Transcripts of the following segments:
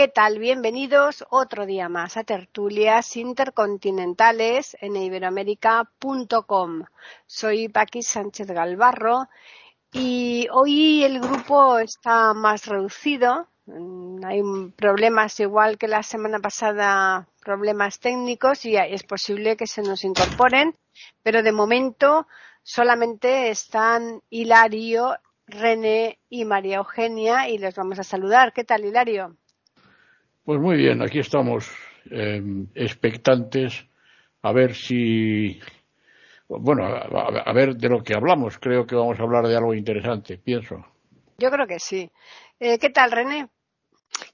¿Qué tal? Bienvenidos otro día más a tertulias intercontinentales en iberoamérica.com. Soy Paqui Sánchez Galvarro y hoy el grupo está más reducido. Mm, hay problemas igual que la semana pasada, problemas técnicos y es posible que se nos incorporen, pero de momento solamente están Hilario, René y María Eugenia y les vamos a saludar. ¿Qué tal, Hilario? Pues muy bien, aquí estamos em, expectantes a ver si, bueno, a, ver de lo que hablamos. Creo que vamos a hablar de algo interesante, pienso. Yo creo que sí. Eh, ¿Qué tal, René?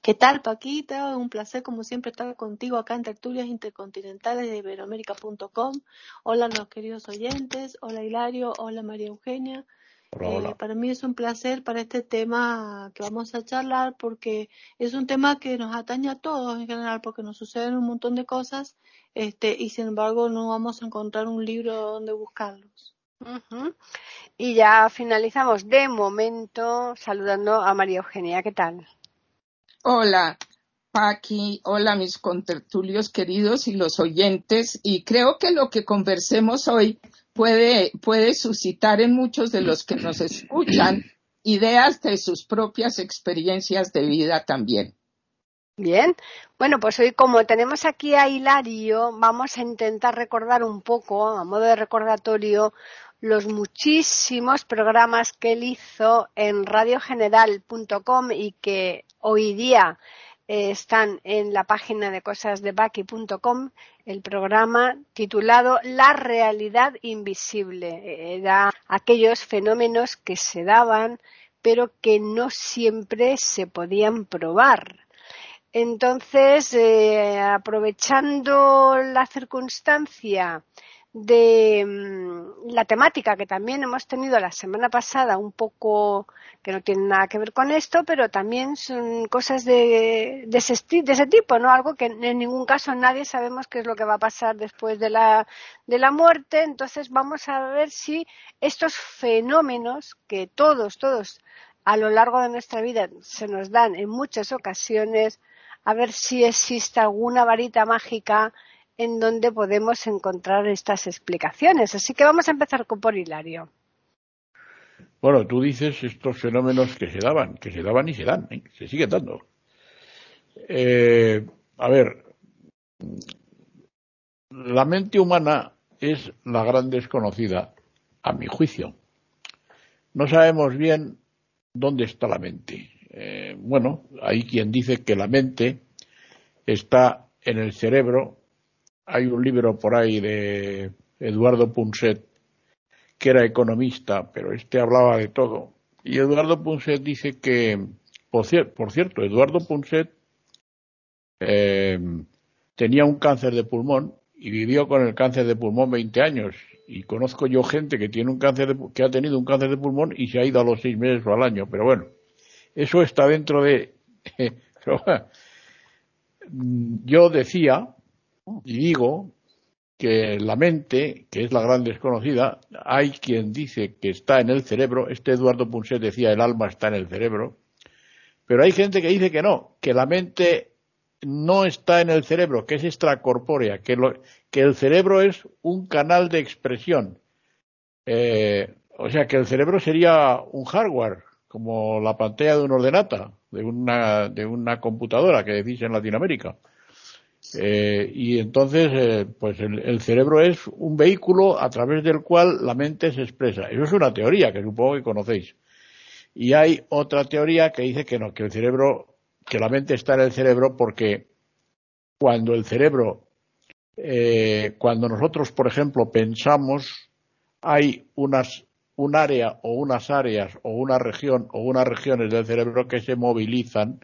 ¿Qué tal, Paquita? Un placer, como siempre, estar contigo acá en Tertulias Intercontinentales de Iberoamérica.com. Hola, los queridos oyentes. Hola, Hilario. Hola, María Eugenia. Eh, para mí es un placer para este tema que vamos a charlar porque es un tema que nos atañe a todos en general porque nos suceden un montón de cosas este, y sin embargo no vamos a encontrar un libro donde buscarlos. Y ya finalizamos de momento saludando a María Eugenia. ¿Qué tal? Hola, Paqui. Hola, mis contertulios queridos y los oyentes. Y creo que lo que conversemos hoy puede, puede suscitar en muchos de los que nos escuchan ideas de sus propias experiencias de vida también. Bien, bueno, pues hoy como tenemos aquí a Hilario, vamos a intentar recordar un poco, a modo de recordatorio, los muchísimos programas que él hizo en radiogeneral.com y que hoy día eh, están en la página de cosasdebaki.com el programa titulado La realidad invisible. Era aquellos fenómenos que se daban pero que no siempre se podían probar. Entonces, eh, aprovechando la circunstancia de mm, la temática que también hemos tenido la semana pasada, un poco que no tiene nada que ver con esto, pero también son cosas de, de, ese, de ese tipo, ¿no? Algo que en ningún caso nadie sabemos qué es lo que va a pasar después de la, de la muerte. Entonces vamos a ver si estos fenómenos que todos, todos a lo largo de nuestra vida se nos dan en muchas ocasiones, a ver si existe alguna varita mágica en donde podemos encontrar estas explicaciones. Así que vamos a empezar con por Hilario. Bueno, tú dices estos fenómenos que se daban, que se daban y se dan, ¿eh? se siguen dando. Eh, a ver, la mente humana es la gran desconocida, a mi juicio. No sabemos bien dónde está la mente. Eh, bueno, hay quien dice que la mente está en el cerebro hay un libro por ahí de Eduardo Punset, que era economista, pero este hablaba de todo. Y Eduardo Punset dice que, por, cierto, Eduardo Punset eh, tenía un cáncer de pulmón y vivió con el cáncer de pulmón 20 años. Y conozco yo gente que tiene un cáncer que ha tenido un cáncer de pulmón y se ha ido a los seis meses o al año. Pero bueno, eso está dentro de. yo decía y digo que la mente, que es la gran desconocida, hay quien dice que está en el cerebro, este Eduardo Punset decía el alma está en el cerebro, pero hay gente que dice que no, que la mente no está en el cerebro, que es extracorpórea, que, que el cerebro es un canal de expresión. Eh, o sea, que el cerebro sería un hardware, como la pantalla de un ordenata, de una, de una computadora que decís en Latinoamérica. Eh, y entonces, eh, pues el, cerebro es un vehículo a través del cual la mente se expresa. Eso es una teoría que supongo que conocéis. Y hay otra teoría que dice que no, que el cerebro, que la mente está en el cerebro porque cuando el cerebro, eh, cuando nosotros, por ejemplo, pensamos, hay unas, un área o unas áreas o una región o unas regiones del cerebro que se movilizan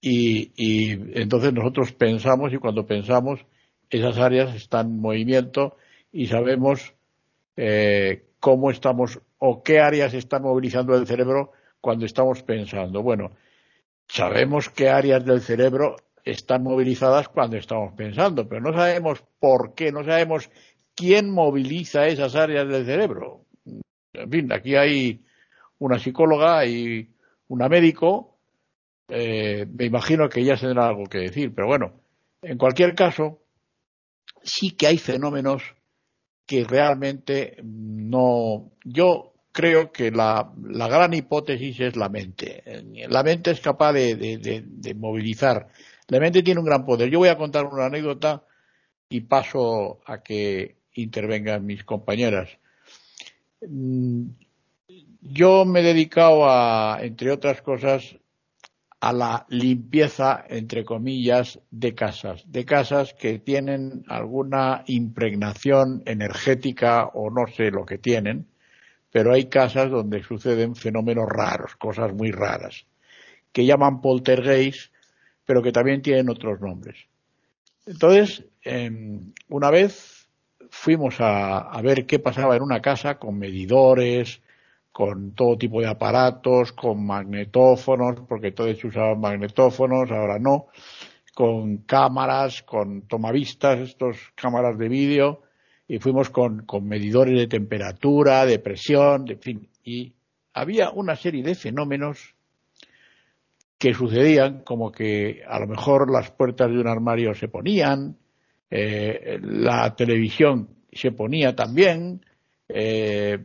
y, entonces nosotros pensamos y cuando pensamos esas áreas están en movimiento y sabemos eh, cómo estamos o qué áreas están movilizando el cerebro cuando estamos pensando. Bueno, sabemos qué áreas del cerebro están movilizadas cuando estamos pensando, pero no sabemos por qué, no sabemos quién moviliza esas áreas del cerebro. En fin, aquí hay una psicóloga y una médico, eh, me imagino que ellas tendrán algo que decir, pero bueno, en cualquier caso, sí que hay fenómenos que realmente no. Yo creo que la, gran hipótesis es la mente. La mente es capaz de movilizar la mente tiene un gran poder. Yo voy a contar una anécdota y paso a que intervengan mis compañeras. Mm, yo me he dedicado a, entre otras cosas, a la limpieza, entre comillas, de casas, de casas que tienen alguna impregnación energética o no sé lo que tienen, pero hay casas donde suceden fenómenos raros, cosas muy raras, que llaman poltergeist pero que también tienen otros nombres. Entonces, em, una vez fuimos a, ver qué pasaba en una casa con medidores, con todo tipo de aparatos, con magnetófonos, porque todos usaban magnetófonos, ahora no, con cámaras, con tomavistas, estos cámaras de vídeo, y fuimos con, con medidores de temperatura, de presión, de fin, y había una serie de fenómenos que sucedían como que a lo mejor las puertas de un armario se ponían, eh, la televisión se ponía también. Eh,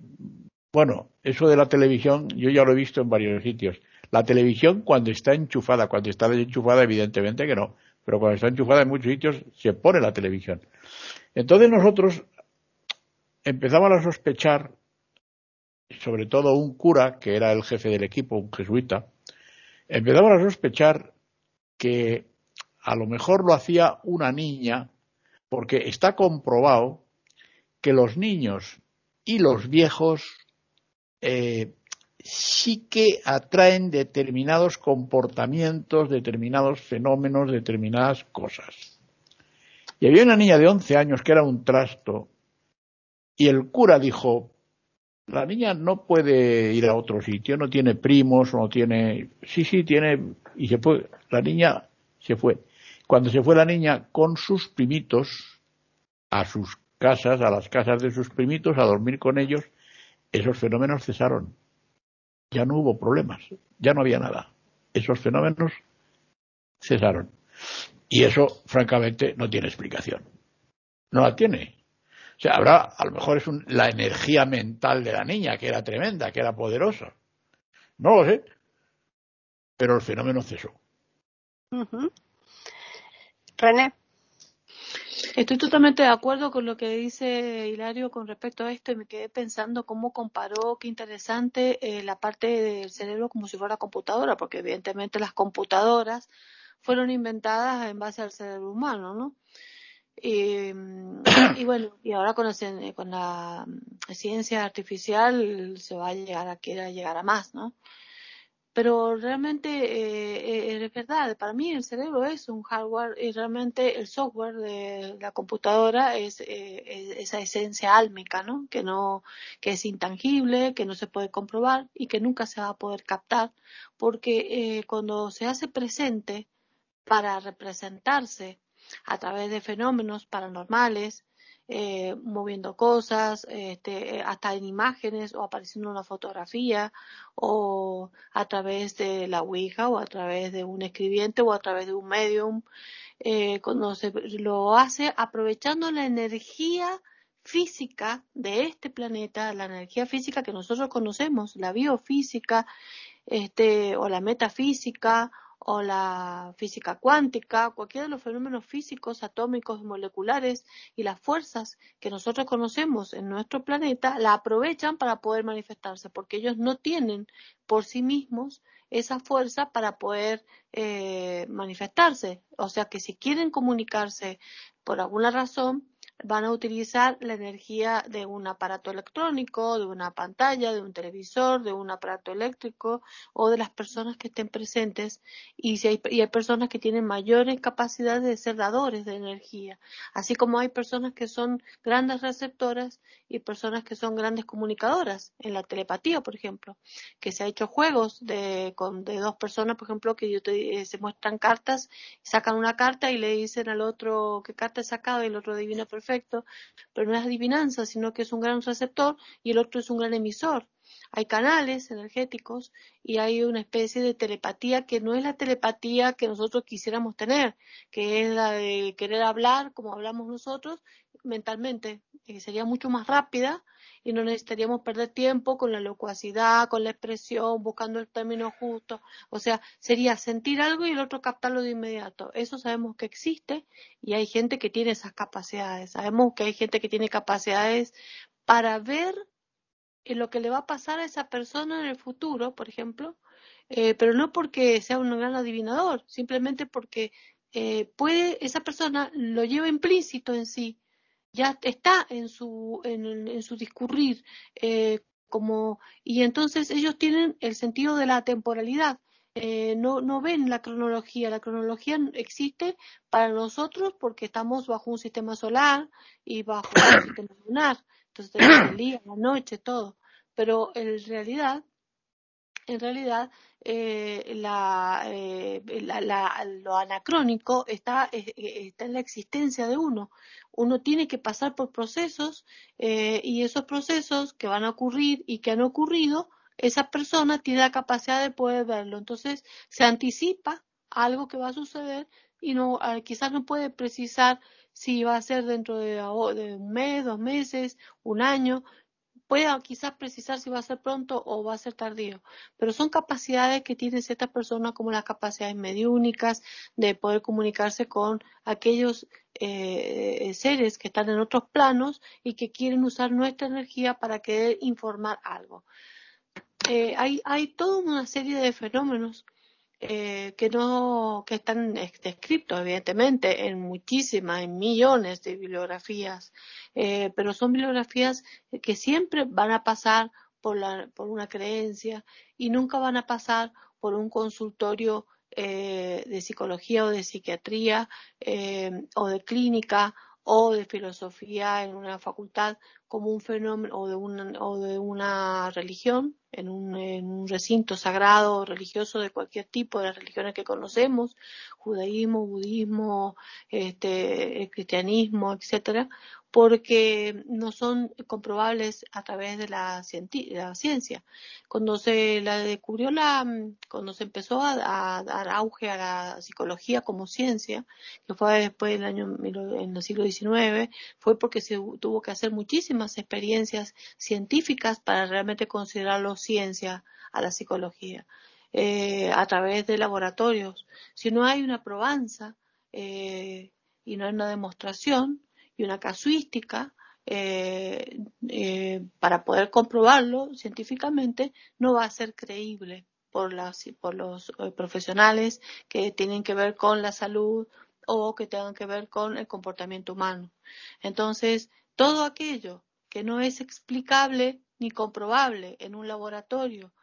bueno, eso de la televisión yo ya lo he visto en varios sitios. La televisión cuando está enchufada, cuando está desenchufada evidentemente que no, pero cuando está enchufada en muchos sitios se pone la televisión. Entonces nosotros empezamos a sospechar, sobre todo un cura, que era el jefe del equipo, un jesuita, empezamos a sospechar que a lo mejor lo hacía una niña, porque está comprobado que los niños y los viejos eh, sí que atraen determinados comportamientos, determinados fenómenos, determinadas cosas. Y había una niña de 11 años que era un trasto, y el cura dijo, la niña no puede ir a otro sitio, no tiene primos, no tiene, sí, sí, tiene, y se fue, la niña se fue. Cuando se fue la niña con sus primitos a sus casas, a las casas de sus primitos, a dormir con ellos, esos fenómenos cesaron. Ya no hubo problemas, ya no había nada. Esos fenómenos cesaron. Y eso, francamente, no tiene explicación. No la tiene. O sea, habrá, a lo mejor es la energía mental de la niña, que era tremenda, que era poderosa. No lo sé. Pero el fenómeno cesó. René. Estoy totalmente de acuerdo con lo que dice Hilario con respecto a esto y me quedé pensando cómo comparó, qué interesante, eh, la parte del cerebro como si fuera computadora, porque evidentemente las computadoras fueron inventadas en base al cerebro humano, ¿no? Y, y, bueno, y ahora con, con la ciencia artificial se va a llegar a llegar a más, ¿no? Pero realmente eh, eh, es verdad, para mí el cerebro es un hardware y realmente el software de la computadora es, eh, esa esencia álmica, ¿no? Que no, que es intangible, que no se puede comprobar y que nunca se va a poder captar, porque cuando se hace presente para representarse a través de fenómenos paranormales, eh, moviendo cosas, este, hasta en imágenes o apareciendo una fotografía o a través de la Ouija o a través de un escribiente o a través de un medium, eh, cuando se lo hace aprovechando la energía física de este planeta, la energía física que nosotros conocemos, la biofísica, este, o la metafísica, o la física cuántica, cualquiera de los fenómenos físicos, atómicos, moleculares y las fuerzas que nosotros conocemos en nuestro planeta, la aprovechan para poder manifestarse, porque ellos no tienen por sí mismos esa fuerza para poder eh, manifestarse. O sea que si quieren comunicarse por alguna razón, van a utilizar la energía de un aparato electrónico, de una pantalla, de un televisor, de un aparato eléctrico o de las personas que estén presentes. Y, si hay, y hay personas que tienen mayores capacidades de ser dadores de energía, así como hay personas que son grandes receptoras y personas que son grandes comunicadoras. En la telepatía, por ejemplo, que se ha hecho juegos de, con, de dos personas, por ejemplo, que eh, se muestran cartas, sacan una carta y le dicen al otro qué carta he sacado y el otro adivina perfecto, pero no es adivinanza, sino que es un gran receptor y el otro es un gran emisor. Hay canales energéticos y hay una especie de telepatía que no es la telepatía que nosotros quisiéramos tener, que es la de querer hablar como hablamos nosotros mentalmente, que sería mucho más rápida y no necesitaríamos perder tiempo con la locuacidad, con la expresión, buscando el término justo. O sea, sería sentir algo y el otro captarlo de inmediato. Eso sabemos que existe y hay gente que tiene esas capacidades. Sabemos que hay gente que tiene capacidades para ver lo que le va a pasar a esa persona en el futuro, por ejemplo, eh, pero no porque sea un gran adivinador, simplemente porque eh, puede, esa persona lo lleva implícito en sí ya está en su, en, en su discurrir, eh, como, y entonces ellos tienen el sentido de la temporalidad. Eh, no, no ven la cronología. La cronología existe para nosotros porque estamos bajo un sistema solar y bajo un sistema lunar. Entonces el día, la noche, todo. Pero en realidad en realidad eh, la, eh, lo anacrónico está, eh, está en la existencia de uno. Uno tiene que pasar por procesos y esos procesos que van a ocurrir y que han ocurrido, esa persona tiene la capacidad de poder verlo. Entonces se anticipa algo que va a suceder y no quizás no puede precisar si va a ser dentro de, un mes, dos meses, un año, pueda quizás precisar si va a ser pronto o va a ser tardío, pero son capacidades que tiene ciertas personas como las capacidades mediúnicas de poder comunicarse con aquellos eh, seres que están en otros planos y que quieren usar nuestra energía para querer informar algo. Eh, hay, hay toda una serie de fenómenos eh, que no que están descritos evidentemente en muchísimas en millones de bibliografías. Eh, pero son bibliografías que siempre van a pasar por la por una creencia y nunca van a pasar por un consultorio eh, de psicología o de psiquiatría o de clínica o de filosofía en una facultad como un fenómeno o de una, o de una religión en un, en un recinto sagrado religioso de cualquier tipo de las religiones que conocemos, judaísmo, budismo, este, cristianismo, etcétera, porque no son comprobables a través de la, ciencia. Cuando se la descubrió la, cuando se empezó a, dar auge a la psicología como ciencia, que fue después del año, en el siglo XIX, fue porque se tuvo que hacer muchísimas experiencias científicas para realmente considerarlo ciencia a la psicología. Eh, a través de laboratorios. Si no hay una probanza eh, y no hay una demostración, y una casuística eh, para poder comprobarlo científicamente no va a ser creíble por, las, por los profesionales que tienen que ver con la salud o que tengan que ver con el comportamiento humano. Entonces, todo aquello que no es explicable ni comprobable en un laboratorio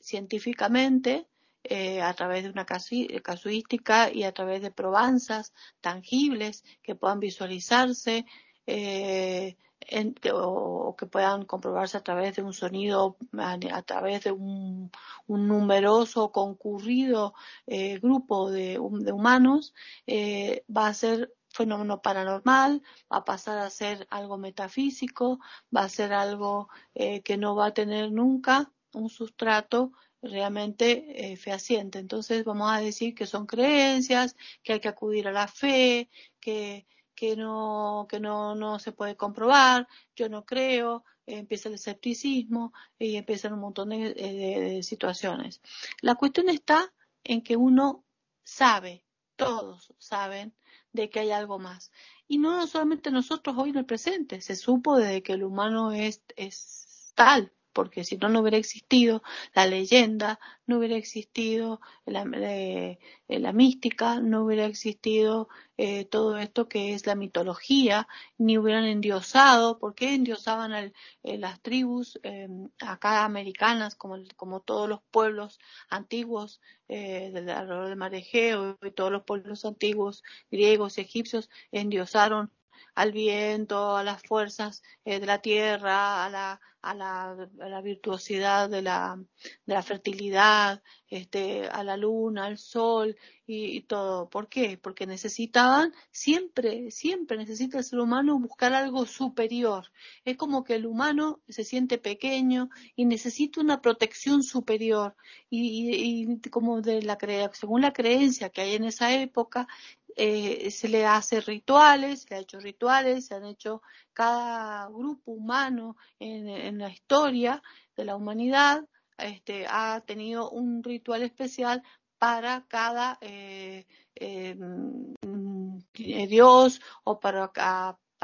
científicamente eh, a través de una eh, casuística y a través de probanzas tangibles que puedan visualizarse eh, o, que puedan comprobarse a través de un sonido, a, través de un, numeroso concurrido grupo de, de humanos, va a ser fenómeno paranormal, va a pasar a ser algo metafísico, va a ser algo que no va a tener nunca un sustrato realmente eh, fehaciente. Entonces vamos a decir que son creencias, que hay que acudir a la fe, que, que no, que no, no se puede comprobar, yo no creo, empieza el escepticismo y empiezan un montón de, de, situaciones. La cuestión está en que uno sabe, todos saben, de que hay algo más. Y no solamente nosotros hoy en el presente, se supo desde que el humano es, es tal, porque si no, no hubiera existido la leyenda, no hubiera existido la, eh, la mística, no hubiera existido eh, todo esto que es la mitología, ni hubieran endiosado, ¿por qué endiosaban a eh, las tribus acá americanas, como, como todos los pueblos antiguos del alrededor del mar Egeo y todos los pueblos antiguos griegos egipcios endiosaron al viento, a las fuerzas de la tierra, a la, a la, virtuosidad de la, de la fertilidad, este, a la luna, al sol y, todo. ¿Por qué? Porque necesitaban, siempre, siempre necesita el ser humano buscar algo superior. Es como que el humano se siente pequeño y necesita una protección superior. Y, y como de la según la creencia que hay en esa época, eh, se le hace rituales, se ha hecho rituales, se han hecho cada grupo humano en, la historia de la humanidad este, ha tenido un ritual especial para cada eh, eh, mm, dios o para,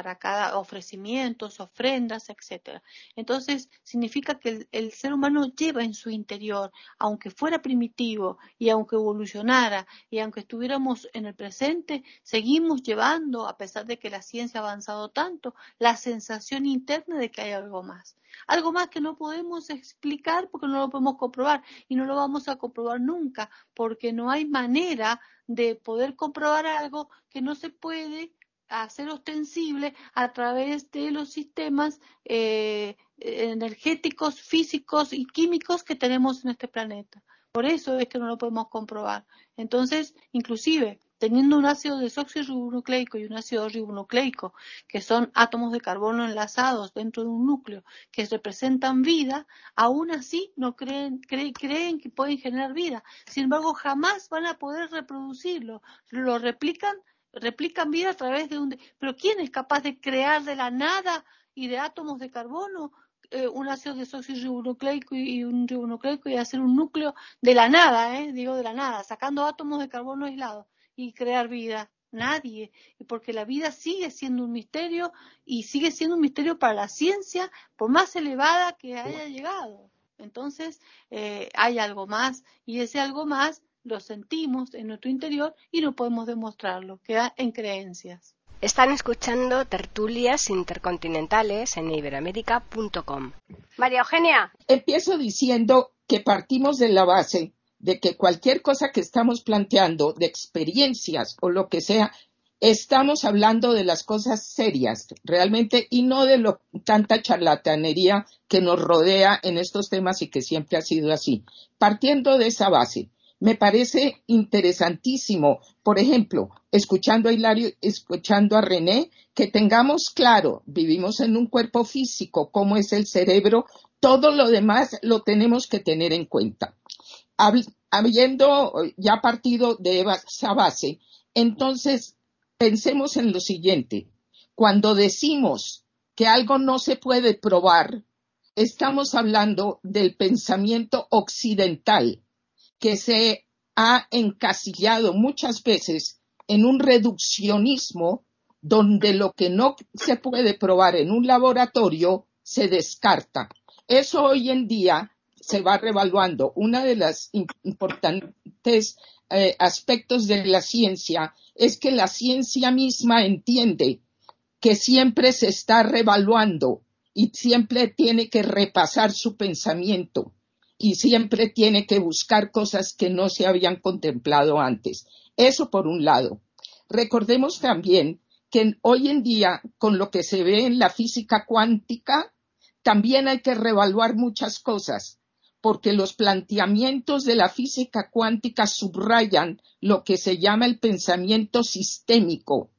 para cada ofrecimientos, ofrendas, etcétera. Entonces, significa que el, ser humano lleva en su interior, aunque fuera primitivo y aunque evolucionara y aunque estuviéramos en el presente, seguimos llevando, a pesar de que la ciencia ha avanzado tanto, la sensación interna de que hay algo más. Algo más que no podemos explicar porque no lo podemos comprobar y no lo vamos a comprobar nunca porque no hay manera de poder comprobar algo que no se puede hacer ostensible a través de los sistemas eh, energéticos, físicos y químicos que tenemos en este planeta. Por eso es que no lo podemos comprobar. Entonces, inclusive, teniendo un ácido desoxirribonucleico y un ácido ribonucleico, que son átomos de carbono enlazados dentro de un núcleo que representan vida, aún así no creen, creen que pueden generar vida. Sin embargo, jamás van a poder reproducirlo. Lo replican replican vida a través de un... Pero ¿quién es capaz de crear de la nada y de átomos de carbono eh, un ácido desoxirribonucleico y un ribonucleico y hacer un núcleo de la nada, eh, digo de la nada, sacando átomos de carbono aislados y crear vida? Nadie, porque la vida sigue siendo un misterio y sigue siendo un misterio para la ciencia, por más elevada que haya llegado. Entonces, eh, hay algo más y ese algo más lo sentimos en nuestro interior y no podemos demostrarlo, queda en creencias. Están escuchando tertulias intercontinentales en iberamérica.com. María Eugenia. Empiezo diciendo que partimos de la base de que cualquier cosa que estamos planteando, de experiencias o lo que sea, estamos hablando de las cosas serias realmente y no de lo, tanta charlatanería que nos rodea en estos temas y que siempre ha sido así. Partiendo de esa base, me parece interesantísimo, por ejemplo, escuchando a Hilario, escuchando a René, que tengamos claro, vivimos en un cuerpo físico, cómo es el cerebro, todo lo demás lo tenemos que tener en cuenta. Habiendo ya partido de esa base, entonces pensemos en lo siguiente. Cuando decimos que algo no se puede probar, estamos hablando del pensamiento occidental que se ha encasillado muchas veces en un reduccionismo donde lo que no se puede probar en un laboratorio se descarta. Eso hoy en día se va revaluando. Uno de los importantes eh, aspectos de la ciencia es que la ciencia misma entiende que siempre se está revaluando y siempre tiene que repasar su pensamiento y siempre tiene que buscar cosas que no se habían contemplado antes. Eso por un lado. Recordemos también que hoy en día, con lo que se ve en la física cuántica, también hay que revaluar muchas cosas, porque los planteamientos de la física cuántica subrayan lo que se llama el pensamiento sistémico,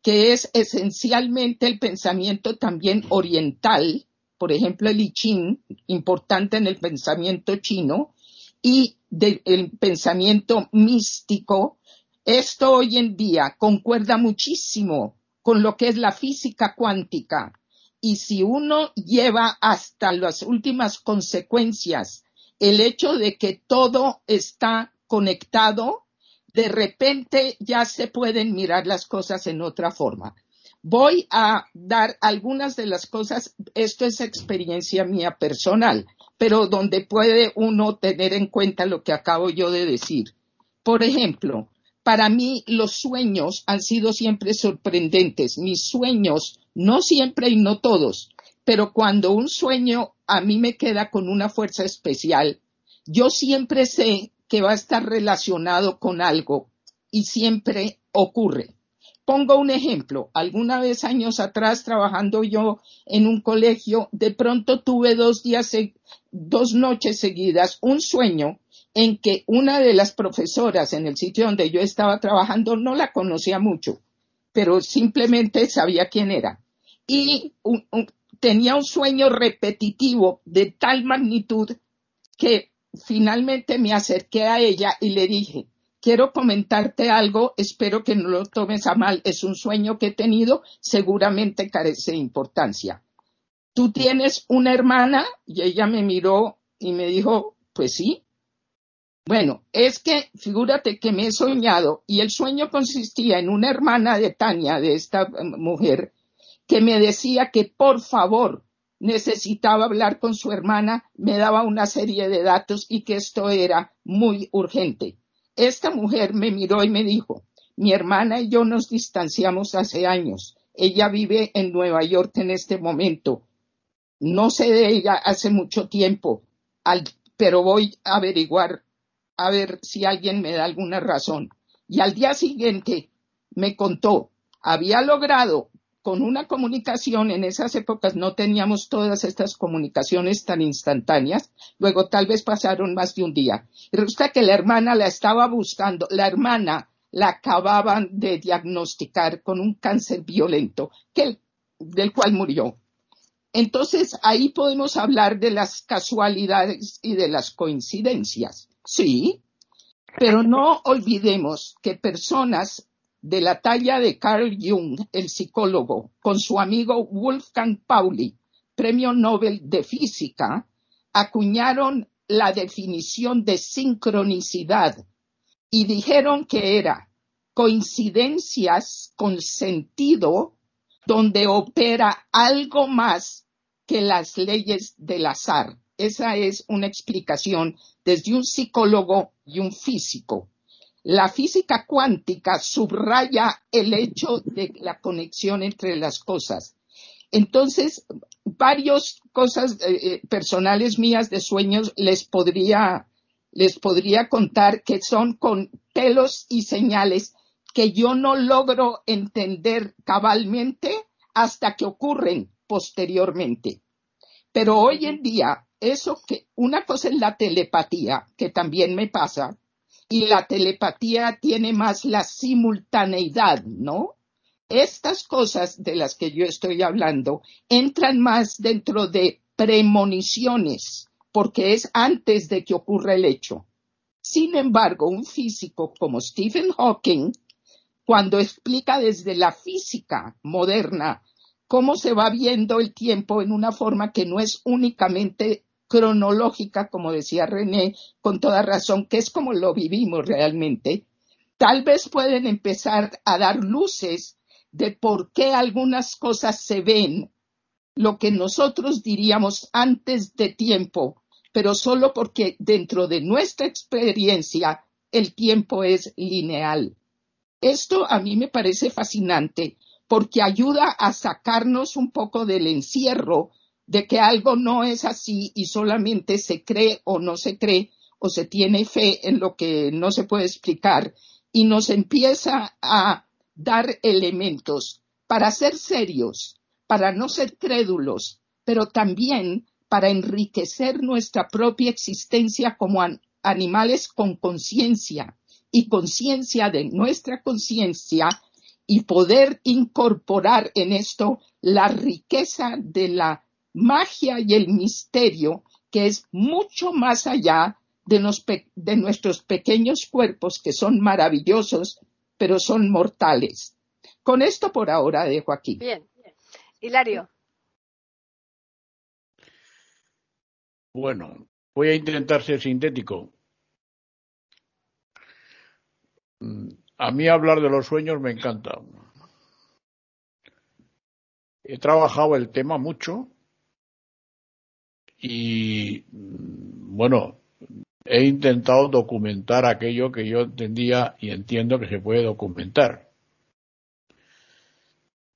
que es esencialmente el pensamiento también oriental, por ejemplo, el I Ching, importante en el pensamiento chino, y del pensamiento místico, esto hoy en día concuerda muchísimo con lo que es la física cuántica. Y si uno lleva hasta las últimas consecuencias el hecho de que todo está conectado, de repente ya se pueden mirar las cosas en otra forma. Voy a dar algunas de las cosas, esto es experiencia mía personal, pero donde puede uno tener en cuenta lo que acabo yo de decir. Por ejemplo, para mí los sueños han sido siempre sorprendentes. Mis sueños, no siempre y no todos, pero cuando un sueño a mí me queda con una fuerza especial, yo siempre sé que va a estar relacionado con algo y siempre ocurre. Pongo un ejemplo. Alguna vez años atrás, trabajando yo en un colegio, de pronto tuve dos días, dos noches seguidas, un sueño en que una de las profesoras en el sitio donde yo estaba trabajando no la conocía mucho, pero simplemente sabía quién era. Y tenía un sueño repetitivo de tal magnitud que finalmente me acerqué a ella y le dije, quiero comentarte algo, espero que no lo tomes a mal, es un sueño que he tenido, seguramente carece de importancia. ¿Tú tienes una hermana? Y ella me miró y me dijo, pues sí. Bueno, es que figúrate que me he soñado y el sueño consistía en una hermana de Tania, de esta mujer, que me decía que por favor necesitaba hablar con su hermana, me daba una serie de datos y que esto era muy urgente. Esta mujer me miró y me dijo, mi hermana y yo nos distanciamos hace años. Ella vive en Nueva York en este momento. No sé de ella hace mucho tiempo, pero voy a averiguar a ver si alguien me da alguna razón. Y al día siguiente me contó, había logrado con una comunicación, en esas épocas no teníamos todas estas comunicaciones tan instantáneas, luego tal vez pasaron más de un día. Y resulta que la hermana la estaba buscando, la hermana la acababan de diagnosticar con un cáncer violento, del cual murió. Entonces ahí podemos hablar de las casualidades y de las coincidencias, sí, pero no olvidemos que personas de la talla de Carl Jung, el psicólogo, con su amigo Wolfgang Pauli, premio Nobel de Física, acuñaron la definición de sincronicidad y dijeron que era coincidencias con sentido donde opera algo más que las leyes del azar. Esa es una explicación desde un psicólogo y un físico la física cuántica subraya el hecho de la conexión entre las cosas. Entonces, varias cosas eh, eh, personales mías de sueños les podría, les podría contar que son con pelos y señales que yo no logro entender cabalmente hasta que ocurren posteriormente. Pero hoy en día, eso que una cosa es la telepatía, que también me pasa, y la telepatía tiene más la simultaneidad, ¿no? Estas cosas de las que yo estoy hablando entran más dentro de premoniciones, porque es antes de que ocurra el hecho. Sin embargo, un físico como Stephen Hawking, cuando explica desde la física moderna cómo se va viendo el tiempo en una forma que no es únicamente cronológica, como decía René, con toda razón, que es como lo vivimos realmente, tal vez pueden empezar a dar luces de por qué algunas cosas se ven, lo que nosotros diríamos antes de tiempo, pero solo porque dentro de nuestra experiencia el tiempo es lineal. Esto a mí me parece fascinante porque ayuda a sacarnos un poco del encierro de que algo no es así y solamente se cree o no se cree o se tiene fe en lo que no se puede explicar y nos empieza a dar elementos para ser serios, para no ser crédulos, pero también para enriquecer nuestra propia existencia como animales con conciencia y conciencia de nuestra conciencia y poder incorporar en esto la riqueza de la magia y el misterio que es mucho más allá de, nuestros pequeños cuerpos que son maravillosos, pero son mortales. Con esto por ahora dejo aquí. Bien. Hilario. Bueno, voy a intentar ser sintético. A mí hablar de los sueños me encanta. he trabajado el tema mucho y, bueno, he intentado documentar aquello que yo entendía y entiendo que se puede documentar.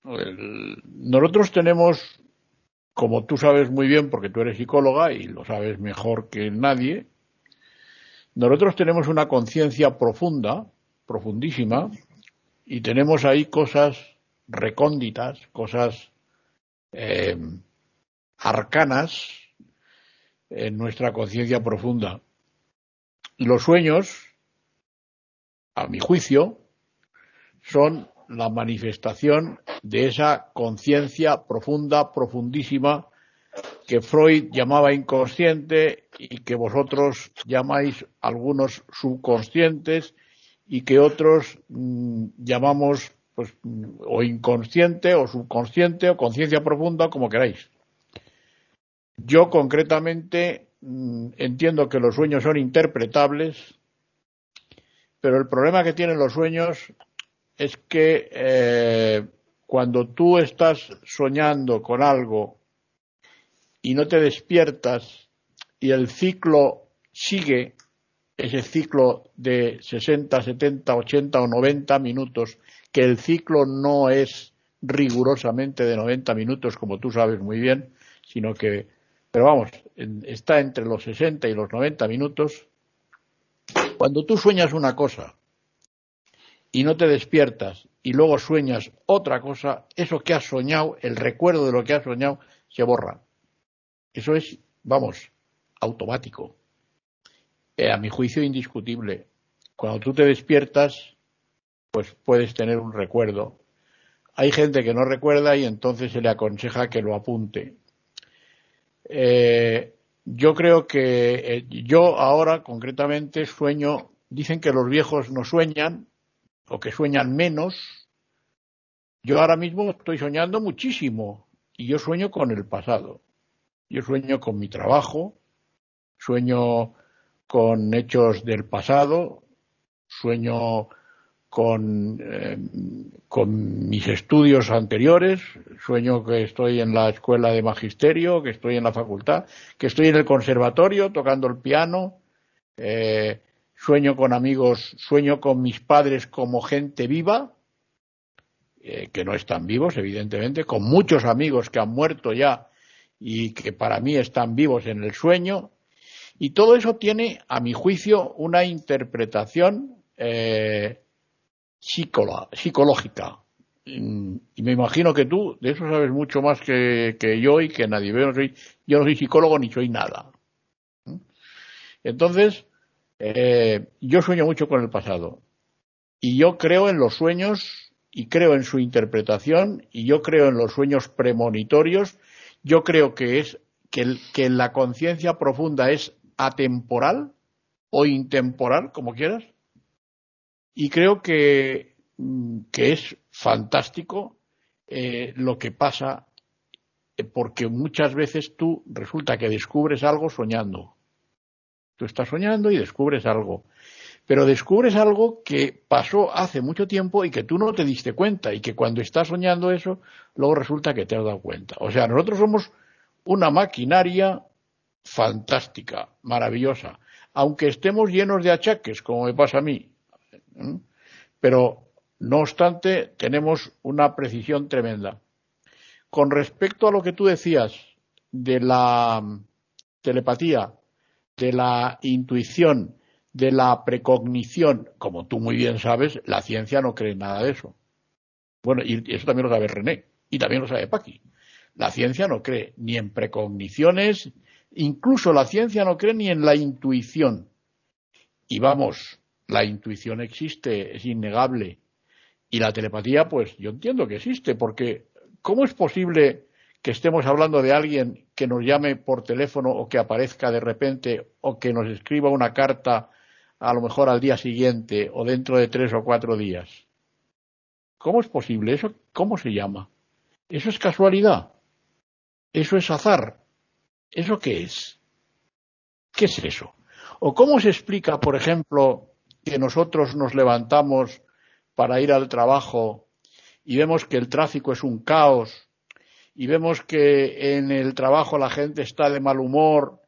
nosotros tenemos, como tú sabes muy bien, porque tú eres psicóloga y lo sabes mejor que nadie, nosotros tenemos una conciencia profunda, profundísima, y tenemos ahí cosas recónditas, cosas eh, arcanas en nuestra conciencia profunda. Los sueños, a mi juicio, son la manifestación de esa conciencia profunda, profundísima, que Freud llamaba inconsciente y que vosotros llamáis algunos subconscientes y que otros mm, llamamos pues o inconsciente o subconsciente o conciencia profunda, como queráis. Yo concretamente mm, entiendo que los sueños son interpretables, pero el problema que tienen los sueños es que eh, cuando tú estás soñando con algo y no te despiertas y el ciclo sigue, ese ciclo de 60, 70, 80 o 90 minutos, que el ciclo no es rigurosamente de 90 minutos, como tú sabes muy bien, sino que pero vamos, está entre los 60 y los 90 minutos. Cuando tú sueñas una cosa y no te despiertas y luego sueñas otra cosa, eso que has soñado, el recuerdo de lo que has soñado, se borra. Eso es, vamos, automático. Eh, a mi juicio, indiscutible. Cuando tú te despiertas, pues puedes tener un recuerdo. Hay gente que no recuerda y entonces se le aconseja que lo apunte. Eh, yo creo que eh, yo ahora concretamente sueño, dicen que los viejos no sueñan o que sueñan menos. Yo ahora mismo estoy soñando muchísimo y yo sueño con el pasado. Yo sueño con mi trabajo, sueño con hechos del pasado, sueño con, eh, con mis estudios anteriores, sueño que estoy en la escuela de magisterio, que estoy en la facultad, que estoy en el conservatorio tocando el piano, eh, sueño con amigos, sueño con mis padres como gente viva, eh, que no están vivos, evidentemente, con muchos amigos que han muerto ya y que para mí están vivos en el sueño, y todo eso tiene, a mi juicio, una interpretación eh, psicológica. Mm, y me imagino que tú de eso sabes mucho más que, yo y que nadie. Yo no, soy, yo no soy psicólogo ni soy nada. ¿Mm? Entonces, eh, yo sueño mucho con el pasado. Y yo creo en los sueños y creo en su interpretación y yo creo en los sueños premonitorios. Yo creo que es que, que la conciencia profunda es atemporal o intemporal, como quieras, y creo que, mm, que es fantástico eh, lo que pasa eh, porque muchas veces tú resulta que descubres algo soñando. Tú estás soñando y descubres algo. Pero descubres algo que pasó hace mucho tiempo y que tú no te diste cuenta y que cuando estás soñando eso, luego resulta que te has dado cuenta. O sea, nosotros somos una maquinaria fantástica, maravillosa, aunque estemos llenos de achaques, como me pasa a mí, pero, no obstante, tenemos una precisión tremenda. Con respecto a lo que tú decías de la telepatía, de la intuición, de la precognición, como tú muy bien sabes, la ciencia no cree nada de eso. Bueno, y eso también lo sabe René, y también lo sabe Paqui. La ciencia no cree ni en precogniciones, incluso la ciencia no cree ni en la intuición. Y vamos, la intuición existe, es innegable. Y la telepatía, pues yo entiendo que existe, porque ¿cómo es posible que estemos hablando de alguien que nos llame por teléfono o que aparezca de repente o que nos escriba una carta a lo mejor al día siguiente o dentro de tres o cuatro días? ¿Cómo es posible? ¿Eso cómo se llama? ¿Eso es casualidad? ¿Eso es azar? ¿Eso qué es? ¿Qué es eso? ¿O cómo se explica, por ejemplo, que nosotros nos levantamos para ir al trabajo y vemos que el tráfico es un caos y vemos que en el trabajo la gente está de mal humor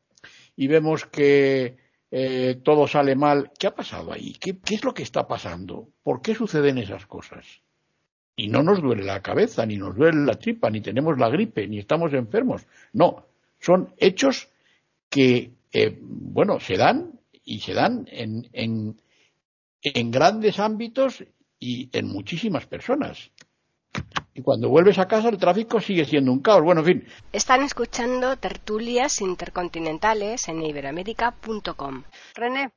y vemos que eh, todo sale mal. ¿Qué ha pasado ahí? ¿Qué, es lo que está pasando? ¿Por qué suceden esas cosas? Y no nos duele la cabeza, ni nos duele la tripa, ni tenemos la gripe, ni estamos enfermos. No, son hechos que, eh, bueno, se dan y se dan en, en, en grandes ámbitos y en muchísimas personas. Y cuando vuelves a casa el tráfico sigue siendo un caos. Bueno, en fin. Están escuchando tertulias intercontinentales en iberamérica.com. René.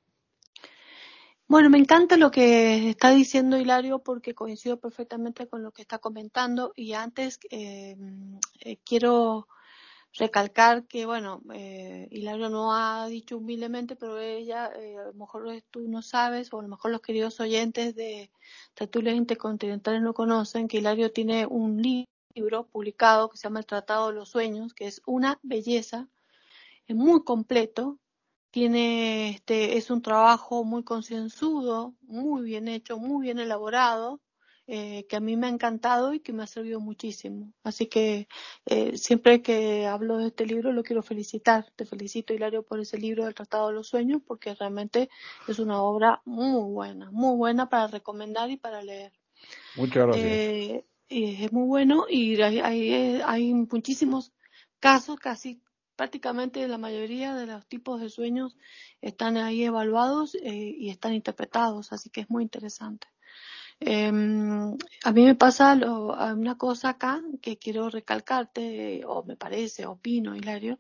Bueno, me encanta lo que está diciendo Hilario porque coincido perfectamente con lo que está comentando y antes eh, eh, quiero recalcar que, bueno, eh, Hilario no ha dicho humildemente, pero ella, eh, a lo mejor tú no sabes, o a lo mejor los queridos oyentes de Tertulias Intercontinentales no conocen, que Hilario tiene un libro publicado que se llama El Tratado de los Sueños, que es una belleza, es muy completo, tiene, este, es un trabajo muy concienzudo, muy bien hecho, muy bien elaborado, eh, que a mí me ha encantado y que me ha servido muchísimo. Así que eh, siempre que hablo de este libro lo quiero felicitar. Te felicito, Hilario, por ese libro del Tratado de los Sueños, porque realmente es una obra muy buena, muy buena para recomendar y para leer. Muchas gracias. Eh, es muy bueno y hay, hay, hay muchísimos casos, casi prácticamente la mayoría de los tipos de sueños están ahí evaluados y están interpretados, así que es muy interesante. Eh, a mí me pasa una cosa acá que quiero recalcarte, o me parece, opino, Hilario,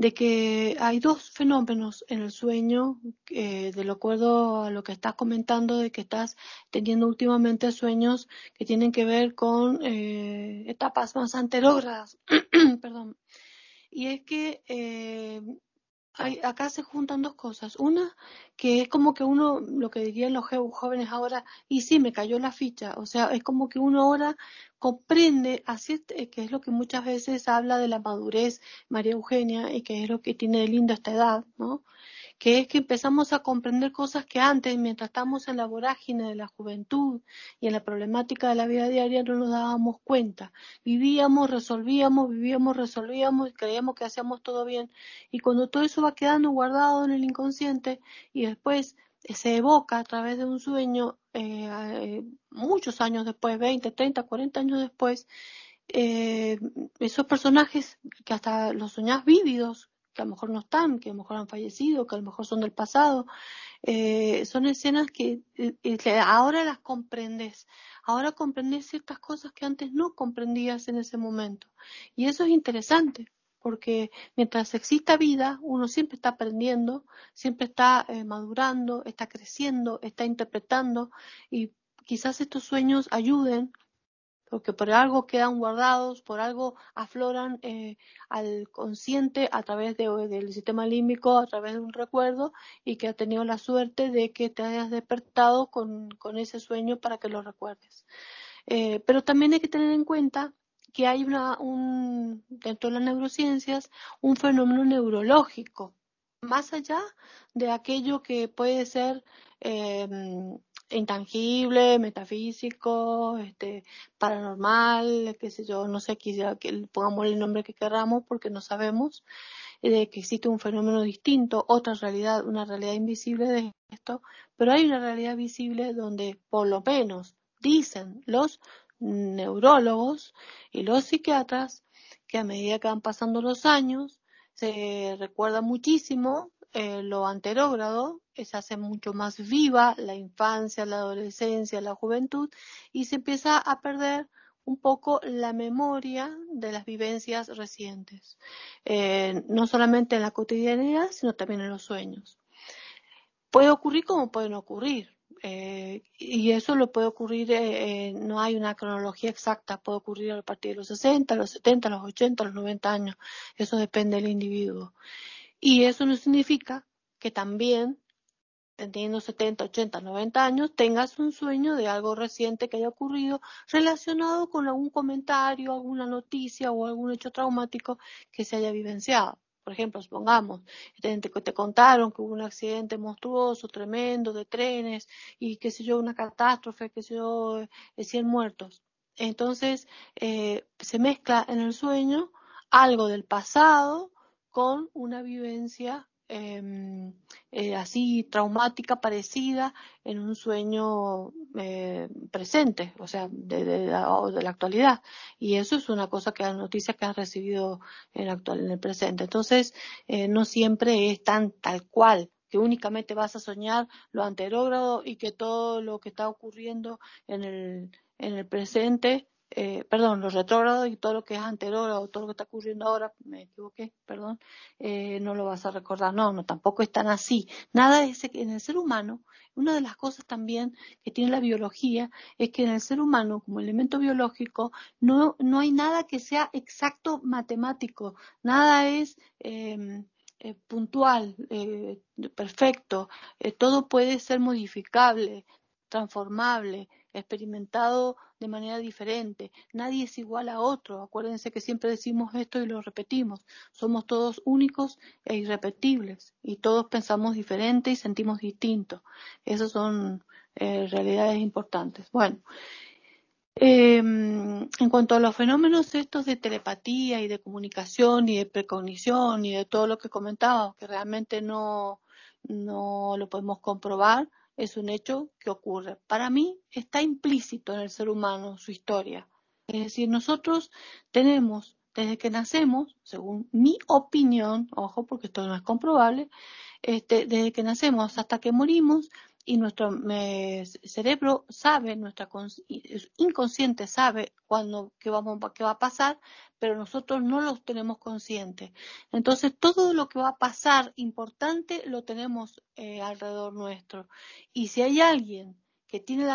de que hay dos fenómenos en el sueño, eh, de acuerdo a lo que estás comentando, de que estás teniendo últimamente sueños que tienen que ver con eh, etapas más anterógradas. Perdón. Y es que eh, acá se juntan dos cosas. Una, que es como que uno, lo que dirían los jóvenes ahora, y sí, me cayó la ficha. O sea, es como que uno ahora comprende, así que es lo que muchas veces habla de la madurez María Eugenia, y que es lo que tiene de lindo esta edad, ¿no? Que es que empezamos a comprender cosas que antes, mientras estamos en la vorágine de la juventud y en la problemática de la vida diaria, no nos dábamos cuenta. Vivíamos, resolvíamos, vivíamos, resolvíamos y creíamos que hacíamos todo bien. Y cuando todo eso va quedando guardado en el inconsciente y después se evoca a través de un sueño, eh, eh, muchos años después, 20, 30, 40 años después, eh, esos personajes que hasta los soñás vívidos, que a lo mejor no están, que a lo mejor han fallecido, que a lo mejor son del pasado. Eh, son escenas que eh, ahora las comprendes. Ahora comprendes ciertas cosas que antes no comprendías en ese momento. Y eso es interesante, porque mientras exista vida, uno siempre está aprendiendo, siempre está eh, madurando, está creciendo, está interpretando y quizás estos sueños ayuden porque por algo quedan guardados, por algo afloran eh, al consciente a través del sistema límbico, a través de un recuerdo y que ha tenido la suerte de que te hayas despertado con, ese sueño para que lo recuerdes. Eh, pero también hay que tener en cuenta que hay una, un, dentro de las neurociencias un fenómeno neurológico, más allá de aquello que puede ser eh, intangible, metafísico, este, paranormal, qué sé yo, no sé, quizá que pongamos el nombre que queramos porque no sabemos eh, que existe un fenómeno distinto, otra realidad, una realidad invisible de esto, pero hay una realidad visible donde por lo menos dicen los neurólogos y los psiquiatras que a medida que van pasando los años se recuerda muchísimo eh, lo anterógrado, se hace mucho más viva la infancia, la adolescencia, la juventud y se empieza a perder un poco la memoria de las vivencias recientes, eh, no solamente en la cotidianidad, sino también en los sueños. Puede ocurrir como pueden ocurrir, eh, y eso lo puede ocurrir, eh, no hay una cronología exacta, puede ocurrir a partir de los 60, los 70, los 80, los 90 años, eso depende del individuo. Y eso no significa que también, teniendo 70, 80, 90 años, tengas un sueño de algo reciente que haya ocurrido relacionado con algún comentario, alguna noticia o algún hecho traumático que se haya vivenciado. Por ejemplo, supongamos, te, te contaron que hubo un accidente monstruoso, tremendo, de trenes y qué sé yo, una catástrofe, qué sé yo, 100 eh, muertos entonces eh, se mezcla en el sueño algo del pasado con una vivencia em, eh, así traumática parecida en un sueño eh, presente, o sea, de, la, actualidad. Y eso es una cosa que las noticias que han recibido en, actual, en el presente. Entonces, eh, no siempre es tan tal cual que únicamente vas a soñar lo anterógrado y que todo lo que está ocurriendo en el presente eh, perdón, los retrógrados y todo lo que es anterior todo lo que está ocurriendo ahora, me equivoqué, perdón, eh, no lo vas a recordar. No, no, tampoco es tan así. Nada es en el ser humano. Una de las cosas también que tiene la biología es que en el ser humano, como elemento biológico, no, no hay nada que sea exacto matemático. Nada es em, eh, puntual, perfecto. todo puede ser modificable, transformable experimentado de manera diferente. Nadie es igual a otro. Acuérdense que siempre decimos esto y lo repetimos. Somos todos únicos e irrepetibles y todos pensamos diferente y sentimos distinto. Esas son eh, realidades importantes. Bueno, em, en cuanto a los fenómenos estos de telepatía y de comunicación y de precognición y de todo lo que comentábamos, que realmente no, no lo podemos comprobar, es un hecho que ocurre. Para mí está implícito en el ser humano su historia. Es decir, nosotros tenemos, desde que nacemos, según mi opinión, ojo, porque esto no es comprobable, este, desde que nacemos hasta que morimos, y nuestro cerebro sabe, nuestra inconsciente sabe cuándo qué, vamos, va a pasar, pero nosotros no lo tenemos consciente. Entonces, todo lo que va a pasar importante lo tenemos eh, alrededor nuestro. Y si hay alguien que tiene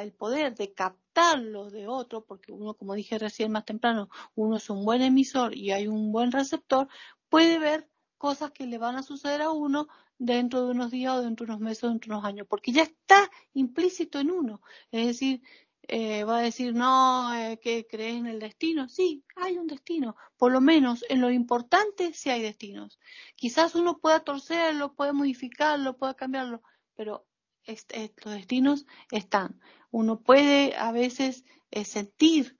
el poder de captarlo de otro, porque uno, como dije recién más temprano, uno es un buen emisor y hay un buen receptor, puede ver cosas que le van a suceder a uno dentro de unos días o dentro de unos meses o dentro de unos años, porque ya está implícito en uno. Es decir, eh, va a decir, no, eh, que crees en el destino. Sí, hay un destino. Por lo menos en lo importante sí hay destinos. Quizás uno pueda torcerlo, puede modificarlo, puede cambiarlo, pero los destinos están. Uno puede a veces eh, sentir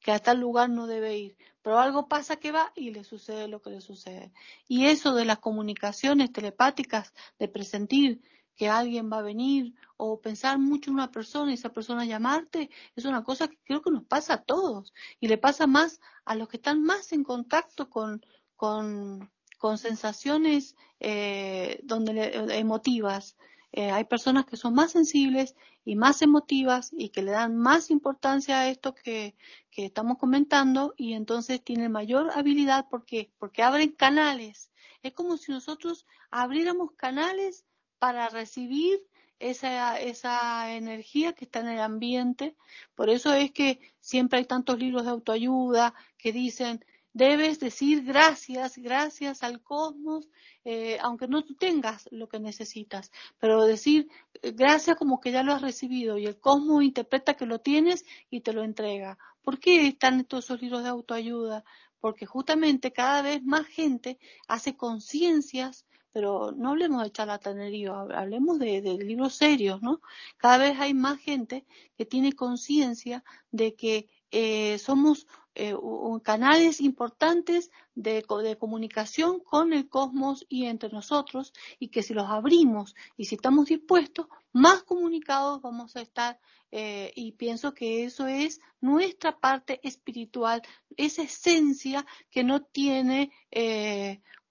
que a tal lugar no debe ir, pero algo pasa que va y le sucede lo que le sucede. Y eso de las comunicaciones telepáticas, de presentir que alguien va a venir o pensar mucho en una persona y esa persona llamarte, es una cosa que creo que nos pasa a todos y le pasa más a los que están más en contacto con, con, con sensaciones eh, donde, emotivas. Eh, hay personas que son más sensibles y más emotivas y que le dan más importancia a esto que, estamos comentando y entonces tienen mayor habilidad porque, porque abren canales. Es como si nosotros abriéramos canales para recibir esa, esa energía que está en el ambiente. Por eso es que siempre hay tantos libros de autoayuda que dicen debes decir gracias, gracias al cosmos, eh, aunque no tú tengas lo que necesitas, pero decir eh, gracias como que ya lo has recibido y el cosmos interpreta que lo tienes y te lo entrega. ¿Por qué están todos esos libros de autoayuda? Porque justamente cada vez más gente hace conciencias pero no hablemos de charlatanería, hablemos de, de, libros serios, ¿no? Cada vez hay más gente que tiene conciencia de que eh, somos eh, canales importantes de, comunicación con el cosmos y entre nosotros y que si los abrimos y si estamos dispuestos, más comunicados vamos a estar eh, y pienso que eso es nuestra parte espiritual, esa esencia que no tiene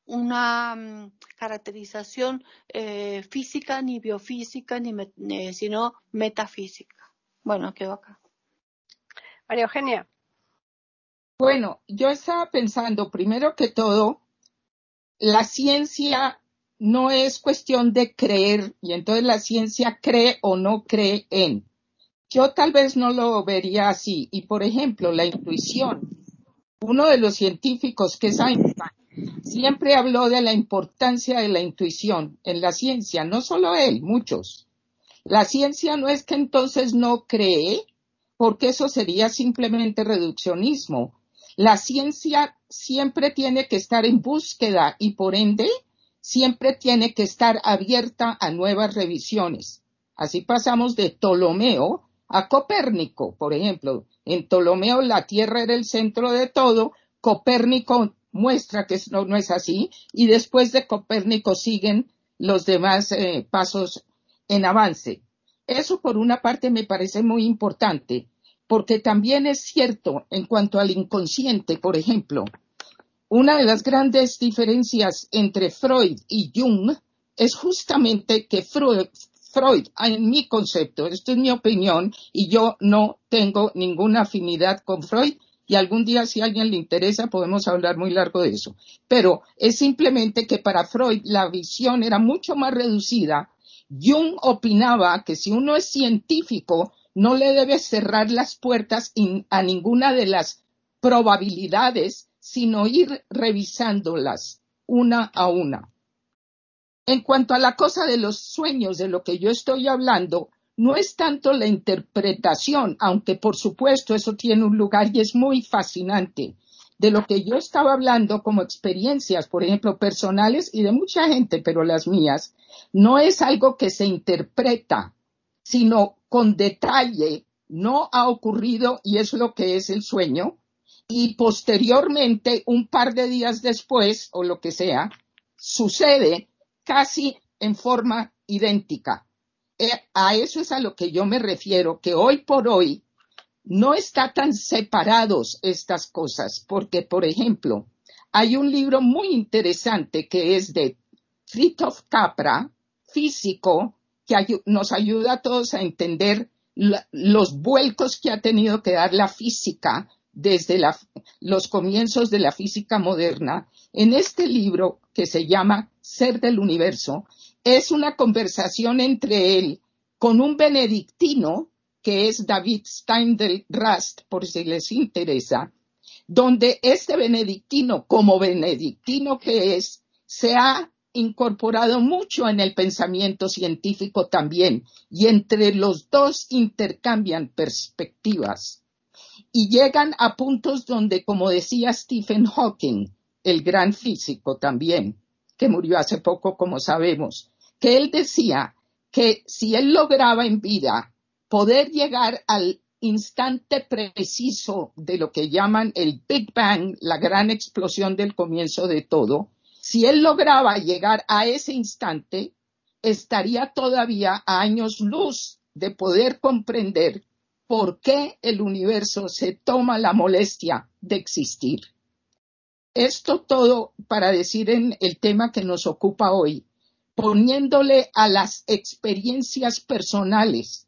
una mm, caracterización física ni biofísica ni sino metafísica. Bueno, quedo acá. María Eugenia. Bueno, yo estaba pensando, primero que todo, la ciencia no es cuestión de creer y entonces la ciencia cree o no cree en. Yo tal vez no lo vería así. Y por ejemplo, la intuición. Uno de los científicos que es Einstein siempre habló de la importancia de la intuición en la ciencia, no solo él, muchos. La ciencia no es que entonces no cree, porque eso sería simplemente reduccionismo. La ciencia siempre tiene que estar en búsqueda y por ende siempre tiene que estar abierta a nuevas revisiones. Así pasamos de Ptolomeo, a Copérnico, por ejemplo. En Ptolomeo la Tierra era el centro de todo, Copérnico muestra que no, no es así, y después de Copérnico siguen los demás eh, pasos en avance. Eso por una parte me parece muy importante, porque también es cierto en cuanto al inconsciente, por ejemplo, una de las grandes diferencias entre Freud y Jung es justamente que Freud, Freud, en mi concepto, esto es mi opinión, y yo no tengo ninguna afinidad con Freud, y algún día si a alguien le interesa podemos hablar muy largo de eso. Pero es simplemente que para Freud la visión era mucho más reducida. Jung opinaba que si uno es científico no le debe cerrar las puertas a ninguna de las probabilidades, sino ir revisándolas una a una. En cuanto a la cosa de los sueños de lo que yo estoy hablando, no es tanto la interpretación, aunque por supuesto eso tiene un lugar y es muy fascinante. De lo que yo estaba hablando como experiencias, por ejemplo, personales y de mucha gente, pero las mías, no es algo que se interpreta, sino con detalle, no ha ocurrido y es lo que es el sueño. Y posteriormente, un par de días después, o lo que sea, sucede casi en forma idéntica. Eh, a eso es a lo que yo me refiero, que hoy por hoy no está tan separados estas cosas, porque, por ejemplo, hay un libro muy interesante que es de Fritjof Capra, físico, que nos ayuda a todos a entender los vuelcos que ha tenido que dar la física desde los comienzos de la física moderna. En este libro, que se llama Ser del Universo, es una conversación entre él con un benedictino, que es David Steindl Rast, por si les interesa, donde este benedictino, como benedictino que es, se ha incorporado mucho en el pensamiento científico también, y entre los dos intercambian perspectivas y llegan a puntos donde, como decía Stephen Hawking, el gran físico también, que murió hace poco, como sabemos, que él decía que si él lograba en vida poder llegar al instante preciso de lo que llaman el Big Bang, la gran explosión del comienzo de todo, si él lograba llegar a ese instante, estaría todavía a años luz de poder comprender por qué el universo se toma la molestia de existir. Esto todo para decir en el tema que nos ocupa hoy, poniéndole a las experiencias personales,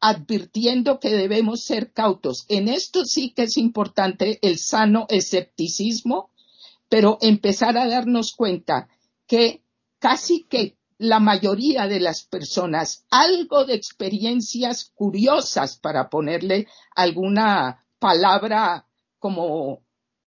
advirtiendo que debemos ser cautos. En esto sí que es importante el sano escepticismo, pero empezar a darnos cuenta que casi que la mayoría de las personas algo de experiencias curiosas para ponerle alguna palabra como,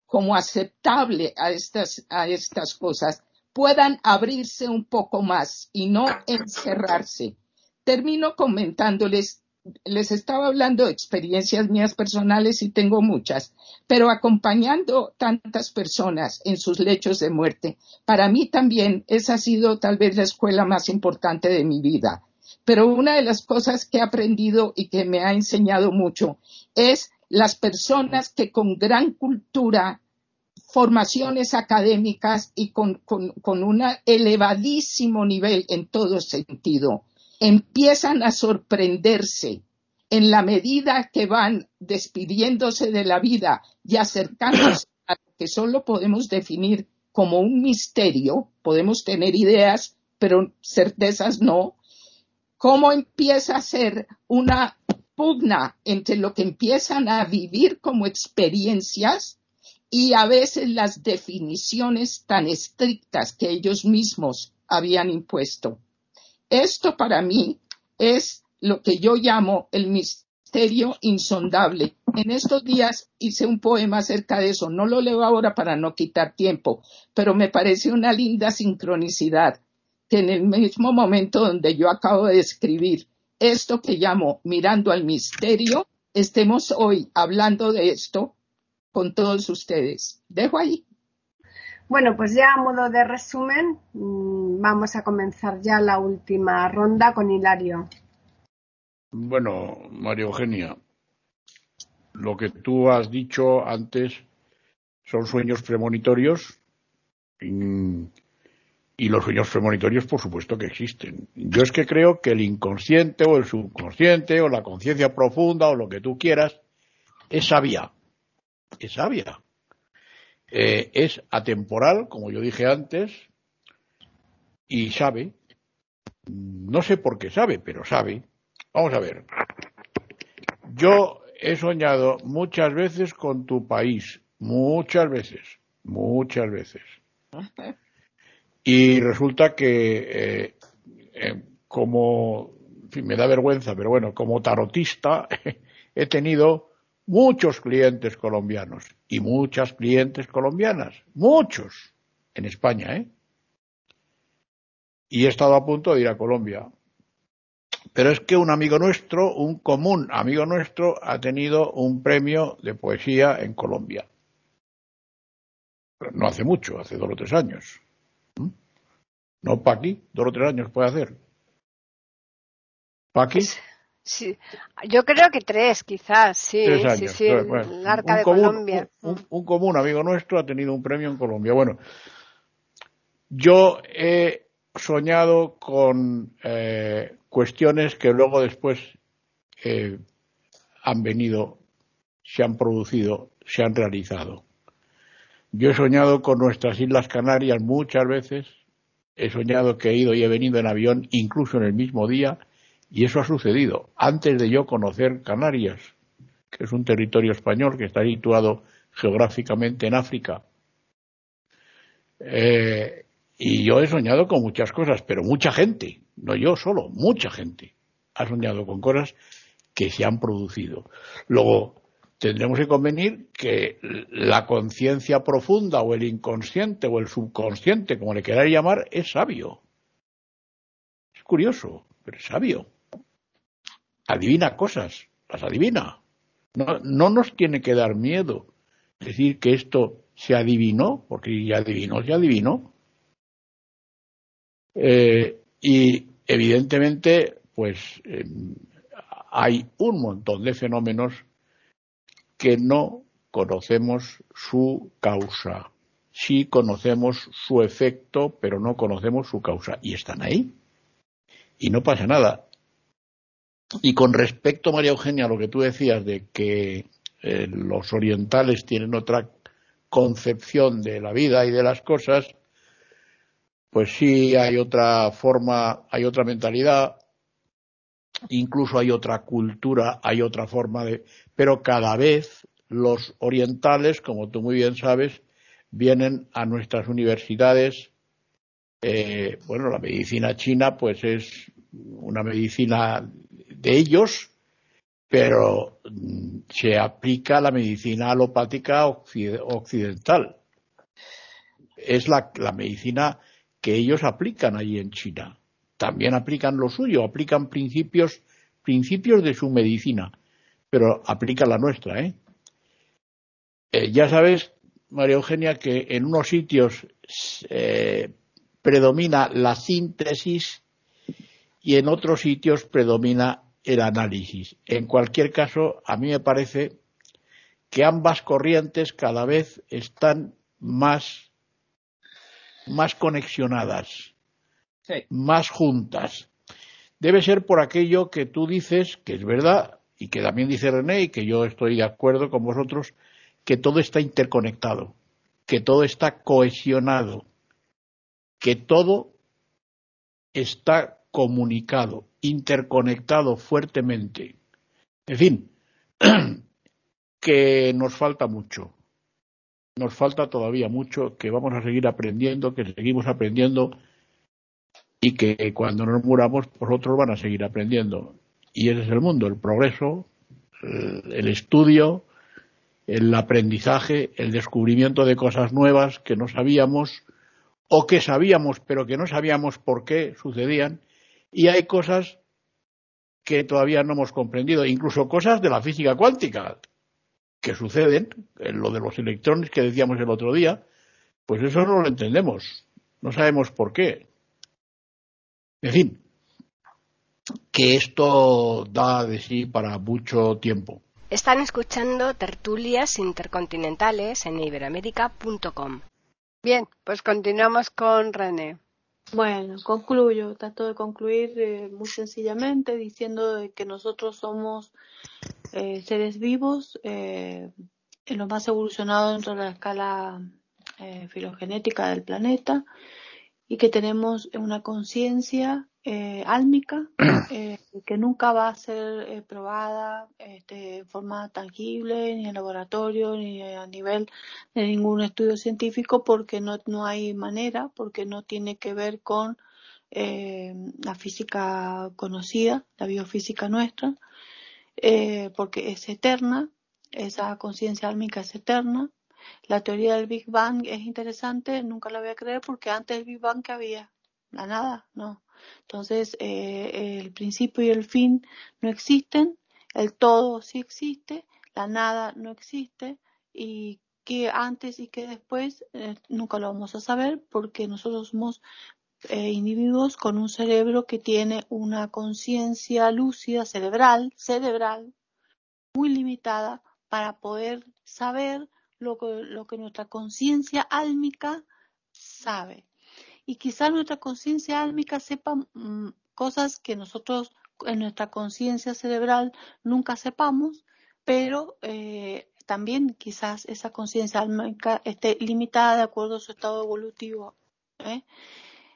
como aceptable a estas, a estas cosas puedan abrirse un poco más y no encerrarse. Termino comentándoles, les estaba hablando de experiencias mías personales y tengo muchas, pero acompañando tantas personas en sus lechos de muerte, para mí también esa ha sido tal vez la escuela más importante de mi vida. Pero una de las cosas que he aprendido y que me ha enseñado mucho es las personas que con gran cultura formaciones académicas y con, un elevadísimo nivel en todo sentido, empiezan a sorprenderse en la medida que van despidiéndose de la vida y acercándose a lo que solo podemos definir como un misterio, podemos tener ideas, pero certezas no, cómo empieza a ser una pugna entre lo que empiezan a vivir como experiencias y a veces las definiciones tan estrictas que ellos mismos habían impuesto. Esto para mí es lo que yo llamo el misterio insondable. En estos días hice un poema acerca de eso. No lo leo ahora para no quitar tiempo, pero me parece una linda sincronicidad que en el mismo momento donde yo acabo de escribir esto que llamo mirando al misterio, estemos hoy hablando de esto con todos ustedes. Dejo ahí. Bueno, pues ya a modo de resumen, mm, vamos a comenzar ya la última ronda con Hilario. Bueno, María Eugenia, lo que tú has dicho antes son sueños premonitorios y los sueños premonitorios, por supuesto que existen. Yo es que creo que el inconsciente o el subconsciente o la conciencia profunda o lo que tú quieras es sabia. Es sabia. Eh, es atemporal, como yo dije antes, y sabe. No sé por qué sabe, pero sabe. Vamos a ver. Yo he soñado muchas veces con tu país, muchas veces, muchas veces. Y resulta que, eh, eh, como, en fin, me da vergüenza, pero bueno, como tarotista he tenido muchos clientes colombianos y muchas clientes colombianas, muchos, en España, ¿eh? Y he estado a punto de ir a Colombia. Pero es que un amigo nuestro, un común amigo nuestro, ha tenido un premio de poesía en Colombia. No hace mucho, hace dos o tres años. ¿Mm? ¿No, Paqui? Dos o tres años puede hacer. ¿Paqui? Sí, yo creo que tres, quizás, sí, sí, sí, el Arca de Colombia. Un, común amigo nuestro ha tenido un premio en Colombia. Bueno, yo he soñado con eh, cuestiones que luego después eh, han venido, se han producido, se han realizado. Yo he soñado con nuestras Islas Canarias muchas veces, he soñado que he ido y he venido en avión, incluso en el mismo día, y eso ha sucedido antes de yo conocer Canarias, que es un territorio español que está situado geográficamente en África. Eh, y yo he soñado con muchas cosas, pero mucha gente, no yo solo, mucha gente ha soñado con cosas que se han producido. Luego, tendremos que convenir que la conciencia profunda o el inconsciente o el subconsciente, como le queráis llamar, es sabio. Es curioso, pero es sabio adivina cosas, las adivina. No, no nos tiene que dar miedo decir que esto se adivinó, porque ya adivinó, se adivinó. Eh, y evidentemente, pues em, hay un montón de fenómenos que no conocemos su causa. Sí conocemos su efecto, pero no conocemos su causa. Y están ahí. Y no pasa nada. Y con respecto, María Eugenia, a lo que tú decías de que eh, los orientales tienen otra concepción de la vida y de las cosas, pues sí hay otra forma, hay otra mentalidad, incluso hay otra cultura, hay otra forma de. Pero cada vez los orientales, como tú muy bien sabes, vienen a nuestras universidades. Eh, bueno, la medicina china, pues es una medicina de ellos, pero mm, se aplica la medicina alopática occidental. Es la, medicina que ellos aplican allí en China. También aplican lo suyo, aplican principios, principios de su medicina, pero aplican la nuestra, ¿eh? eh ya sabes, María Eugenia, que en unos sitios eh, predomina la síntesis y en otros sitios predomina el análisis. En cualquier caso, a mí me parece que ambas corrientes cada vez están más, más conexionadas, más juntas. Debe ser por aquello que tú dices, que es verdad, y que también dice René, y que yo estoy de acuerdo con vosotros, que todo está interconectado, que todo está cohesionado, que todo está comunicado interconectado fuertemente. En fin, que nos falta mucho. Nos falta todavía mucho, que vamos a seguir aprendiendo, que seguimos aprendiendo y que cuando nos muramos, pues otros van a seguir aprendiendo. Y ese es el mundo, el progreso, el estudio, el aprendizaje, el descubrimiento de cosas nuevas que no sabíamos o que sabíamos pero que no sabíamos por qué sucedían y hay cosas que todavía no hemos comprendido, incluso cosas de la física cuántica que suceden, en lo de los electrones que decíamos el otro día, pues eso no lo entendemos, no sabemos por qué. En fin, que esto da de sí para mucho tiempo. Están escuchando tertulias intercontinentales en iberoamérica.com. Bien, pues continuamos con René. Bueno, concluyo, trato de concluir eh, muy sencillamente diciendo que nosotros somos eh, seres vivos eh, en lo más evolucionado dentro de la escala filogenética del planeta y que tenemos una conciencia eh, álmica eh, que nunca va a ser eh, probada este, de forma tangible ni en laboratorio ni a nivel de ningún estudio científico porque no, no hay manera, porque no tiene que ver con la física conocida, la biofísica nuestra, porque es eterna, esa conciencia álmica es eterna. La teoría del Big Bang es interesante, nunca la voy a creer porque antes del Big Bang que había, la nada, no entonces, eh, el principio y el fin no existen, el todo sí existe, la nada no existe y que antes y que después eh, nunca lo vamos a saber porque nosotros somos eh, individuos con un cerebro que tiene una conciencia lúcida cerebral, cerebral, muy limitada para poder saber lo que, lo que nuestra conciencia álmica sabe y quizá nuestra conciencia álmica sepa mm, cosas que nosotros en nuestra conciencia cerebral nunca sepamos, pero eh, también quizás esa conciencia álmica esté limitada de acuerdo a su estado evolutivo. ¿eh?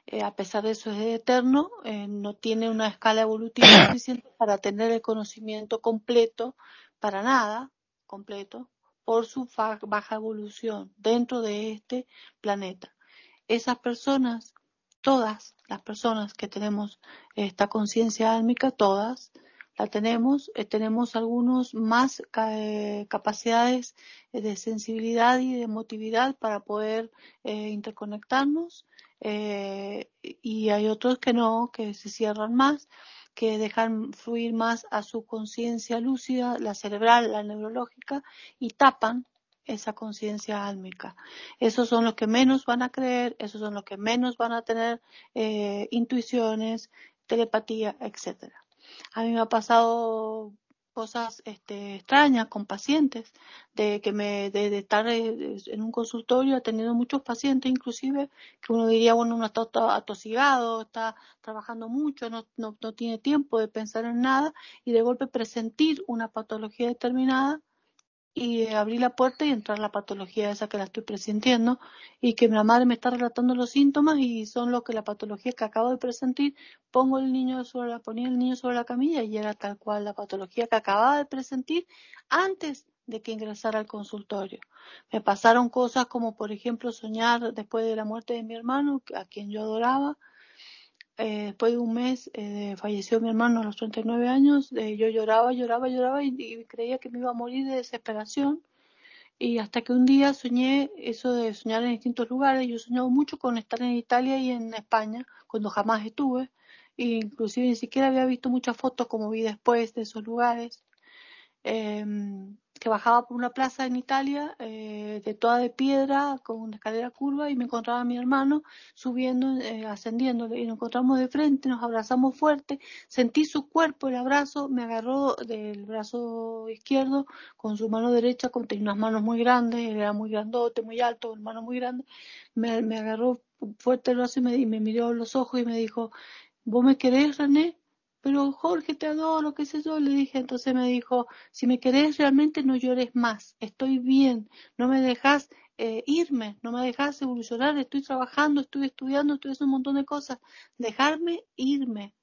Eh, a pesar de eso es eterno, no tiene una escala evolutiva suficiente para tener el conocimiento completo, para nada completo, por su baja evolución dentro de este planeta esas personas, todas las personas que tenemos esta conciencia álmica, todas la tenemos, eh, tenemos algunos más eh, capacidades de sensibilidad y de emotividad para poder eh, interconectarnos y hay otros que no, que se cierran más que dejan fluir más a su conciencia lúcida, la cerebral, la neurológica, y tapan esa conciencia álmica. Esos son los que menos van a creer, esos son los que menos van a tener eh, intuiciones, telepatía, etcétera. A mí me ha pasado cosas este, extrañas con pacientes, de que me, de, estar eh, en un consultorio atendiendo muchos pacientes, inclusive que uno diría, bueno, uno está atosigado, está trabajando mucho, no, no, no tiene tiempo de pensar en nada y de golpe presentir una patología determinada y abrí la puerta y entrar la patología esa que la estoy presintiendo y que la madre me está relatando los síntomas y son lo que la patología que acabo de presentir pongo el niño sobre la ponía el niño sobre la camilla y era tal cual la patología que acababa de presentir antes de que ingresara al consultorio. Me pasaron cosas como por ejemplo soñar después de la muerte de mi hermano a quien yo adoraba eh, después de un mes eh, falleció mi hermano a los 39 años, eh, yo lloraba, lloraba, lloraba y, creía que me iba a morir de desesperación. Y hasta que un día soñé eso de soñar en distintos lugares. Yo he soñado mucho con estar en Italia y en España, cuando jamás estuve. E inclusive ni siquiera había visto muchas fotos como vi después de esos lugares. Em, que bajaba por una plaza en Italia, eh, de toda de piedra, con una escalera curva, y me encontraba a mi hermano subiendo, eh, ascendiendo, y nos encontramos de frente, nos abrazamos fuerte, sentí su cuerpo, el abrazo, me agarró del brazo izquierdo con su mano derecha, con unas manos muy grandes, era muy grandote, muy alto, mano muy grande, me, me agarró fuerte el brazo y me, y me miró los ojos y me dijo, ¿vos me querés, René? Pero Jorge, te adoro, qué sé yo, le dije, entonces me dijo, si me querés realmente no llores más, estoy bien, no me dejas eh, irme, no me dejas evolucionar, estoy trabajando, estoy estudiando, estoy haciendo un montón de cosas, dejarme irme,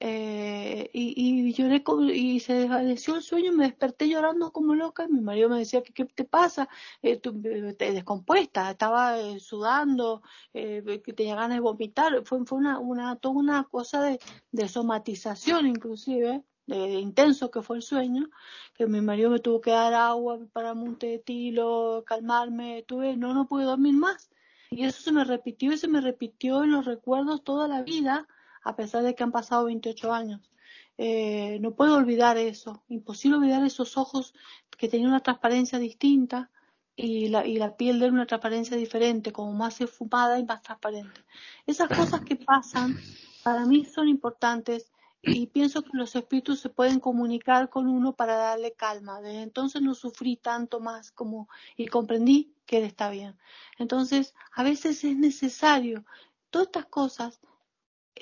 eh, y, lloré y se desvaneció el sueño, me desperté llorando como loca y mi marido me decía, ¿qué, qué te pasa? Eh, tú, eh, te descompuesta, estaba eh, sudando, eh, que tenía ganas de vomitar, fue, fue una, una, toda una cosa de, de somatización inclusive, de, intenso que fue el sueño, que mi marido me tuvo que dar agua para un té de tilo, calmarme, tuve, no, no pude dormir más. Y eso se me repitió y se me repitió en los recuerdos toda la vida a pesar de que han pasado 28 años. Eh, no puedo olvidar eso, imposible olvidar esos ojos que tenían una transparencia distinta y la, y la piel de una transparencia diferente, como más esfumada y más transparente. Esas cosas que pasan para mí son importantes y pienso que los espíritus se pueden comunicar con uno para darle calma. Desde entonces no sufrí tanto más como y comprendí que él está bien. Entonces, a veces es necesario. Todas estas cosas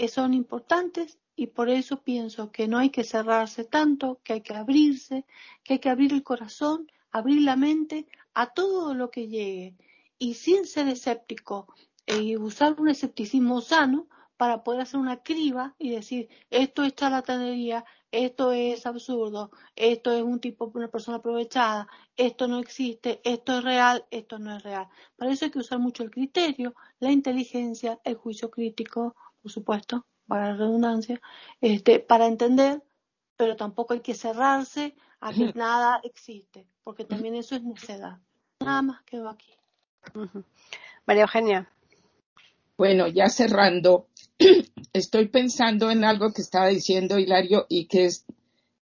son importantes y por eso pienso que no hay que cerrarse tanto, que hay que abrirse, que hay que abrir el corazón, abrir la mente a todo lo que llegue y sin ser escéptico y e usar un escepticismo sano para poder hacer una criba y decir esto es charlatanería, esto es absurdo, esto es un tipo, una persona aprovechada, esto no existe, esto es real, esto no es real. Para eso hay que usar mucho el criterio, la inteligencia, el juicio crítico, por supuesto, para la redundancia, este, para entender, pero tampoco hay que cerrarse a que nada existe, porque también eso es necedad. Nada más quedo aquí. María Eugenia. Bueno, ya cerrando, estoy pensando en algo que estaba diciendo Hilario y que es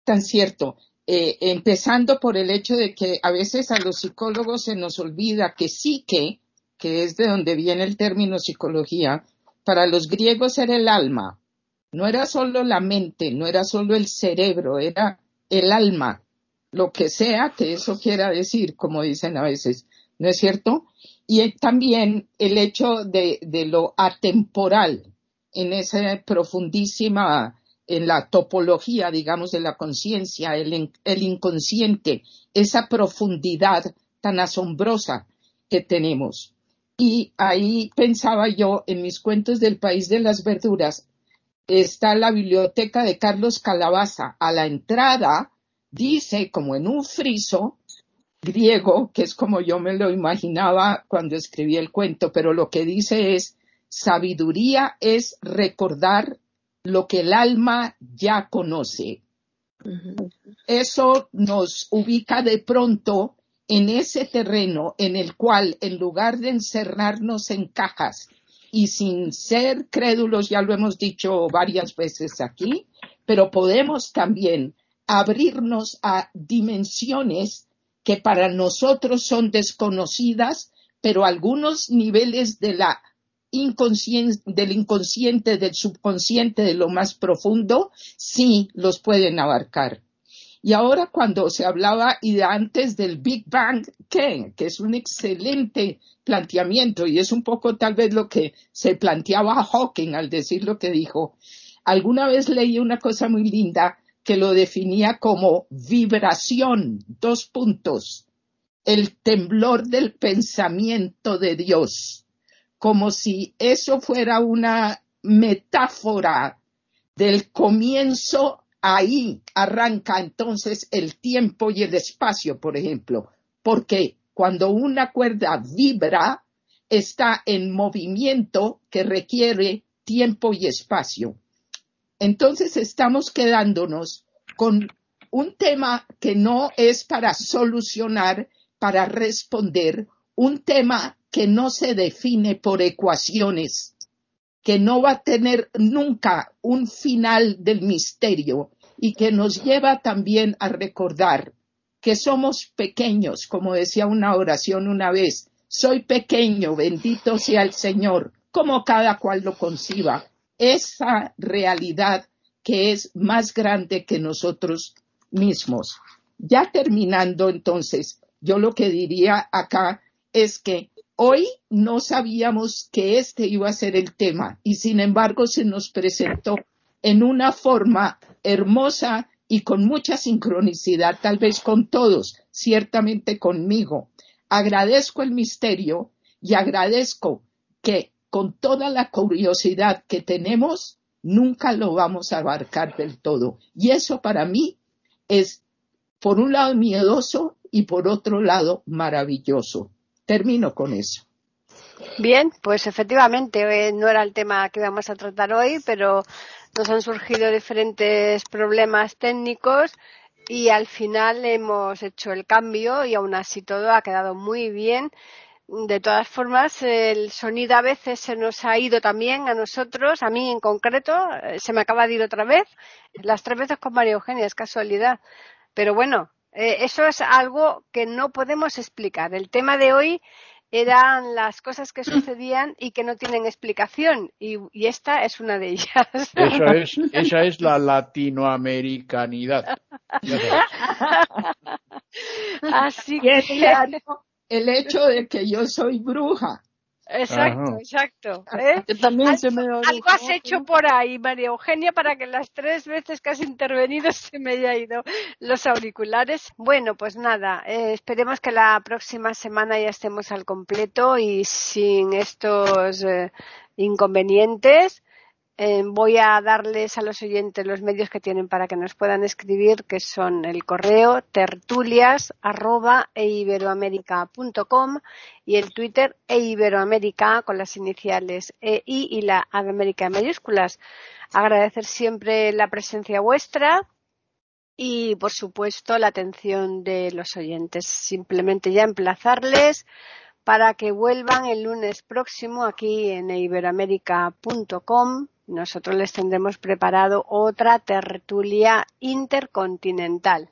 tan cierto. Eh, empezando por el hecho de que a veces a los psicólogos se nos olvida que psique, que es de donde viene el término psicología, para los griegos era el alma. No era solo la mente, no era solo el cerebro, era el alma, lo que sea que eso quiera decir, como dicen a veces, ¿no es cierto? Y también el hecho de, lo atemporal en esa profundísima, en la topología, digamos, de la conciencia, el, el inconsciente, esa profundidad tan asombrosa que tenemos. Y ahí pensaba yo en mis cuentos del país de las verduras, está la biblioteca de Carlos Calabaza. A la entrada dice, como en un friso griego, que es como yo me lo imaginaba cuando escribí el cuento, pero lo que dice es, sabiduría es recordar lo que el alma ya conoce. Eso nos ubica de pronto en ese terreno en el cual, en lugar de encerrarnos en cajas y sin ser crédulos, ya lo hemos dicho varias veces aquí, pero podemos también abrirnos a dimensiones que para nosotros son desconocidas, pero algunos niveles de la del inconsciente, del subconsciente, de lo más profundo, sí los pueden abarcar. Y ahora cuando se hablaba y antes del Big Bang, ¿qué? que es un excelente planteamiento y es un poco tal vez lo que se planteaba Hawking al decir lo que dijo. Alguna vez leí una cosa muy linda que lo definía como vibración, dos puntos, el temblor del pensamiento de Dios, como si eso fuera una metáfora del comienzo ahí arranca entonces el tiempo y el espacio, por ejemplo, porque cuando una cuerda vibra, está en movimiento que requiere tiempo y espacio. Entonces estamos quedándonos con un tema que no es para solucionar, para responder, un tema que no se define por ecuaciones, que no va a tener nunca un final del misterio y que nos lleva también a recordar que somos pequeños, como decía una oración una vez, soy pequeño, bendito sea el Señor, como cada cual lo conciba, esa realidad que es más grande que nosotros mismos. Ya terminando entonces, yo lo que diría acá es que Hoy no sabíamos que este iba a ser el tema y sin embargo se nos presentó en una forma hermosa y con mucha sincronicidad, tal vez con todos, ciertamente conmigo. Agradezco el misterio y agradezco que con toda la curiosidad que tenemos, nunca lo vamos a abarcar del todo. Y eso para mí es, por un lado, miedoso y por otro lado, maravilloso. Termino con eso. Bien, pues efectivamente eh, no era el tema que vamos a tratar hoy, pero nos han surgido diferentes problemas técnicos y al final hemos hecho el cambio y aún así todo ha quedado muy bien. De todas formas, el sonido a veces se nos ha ido también a nosotros, a mí en concreto, eh, se me acaba de ir otra vez, las tres veces con María Eugenia, es casualidad. Pero bueno, eh, eso es algo que no podemos explicar. El tema de hoy eran las cosas que sucedían y que no tienen explicación y, esta es una de ellas. Eso es, esa es la latinoamericanidad. Así que el hecho de que yo soy bruja Exacto, exacto. ¿eh? también se me algo has hecho por ahí, María Eugenia, para que las tres veces que has intervenido se me haya ido los auriculares. Bueno, pues nada, eh, esperemos que la próxima semana ya estemos al completo y sin estos eh, inconvenientes. Eh, voy a darles a los oyentes los medios que tienen para que nos puedan escribir, que son el correo tertulias e y el Twitter eiberoamérica con las iniciales EI y la América en mayúsculas. Agradecer siempre la presencia vuestra y, por supuesto, la atención de los oyentes. Simplemente ya emplazarles para que vuelvan el lunes próximo aquí en iberoamérica.com nosotros les tendremos preparado otra tertulia intercontinental.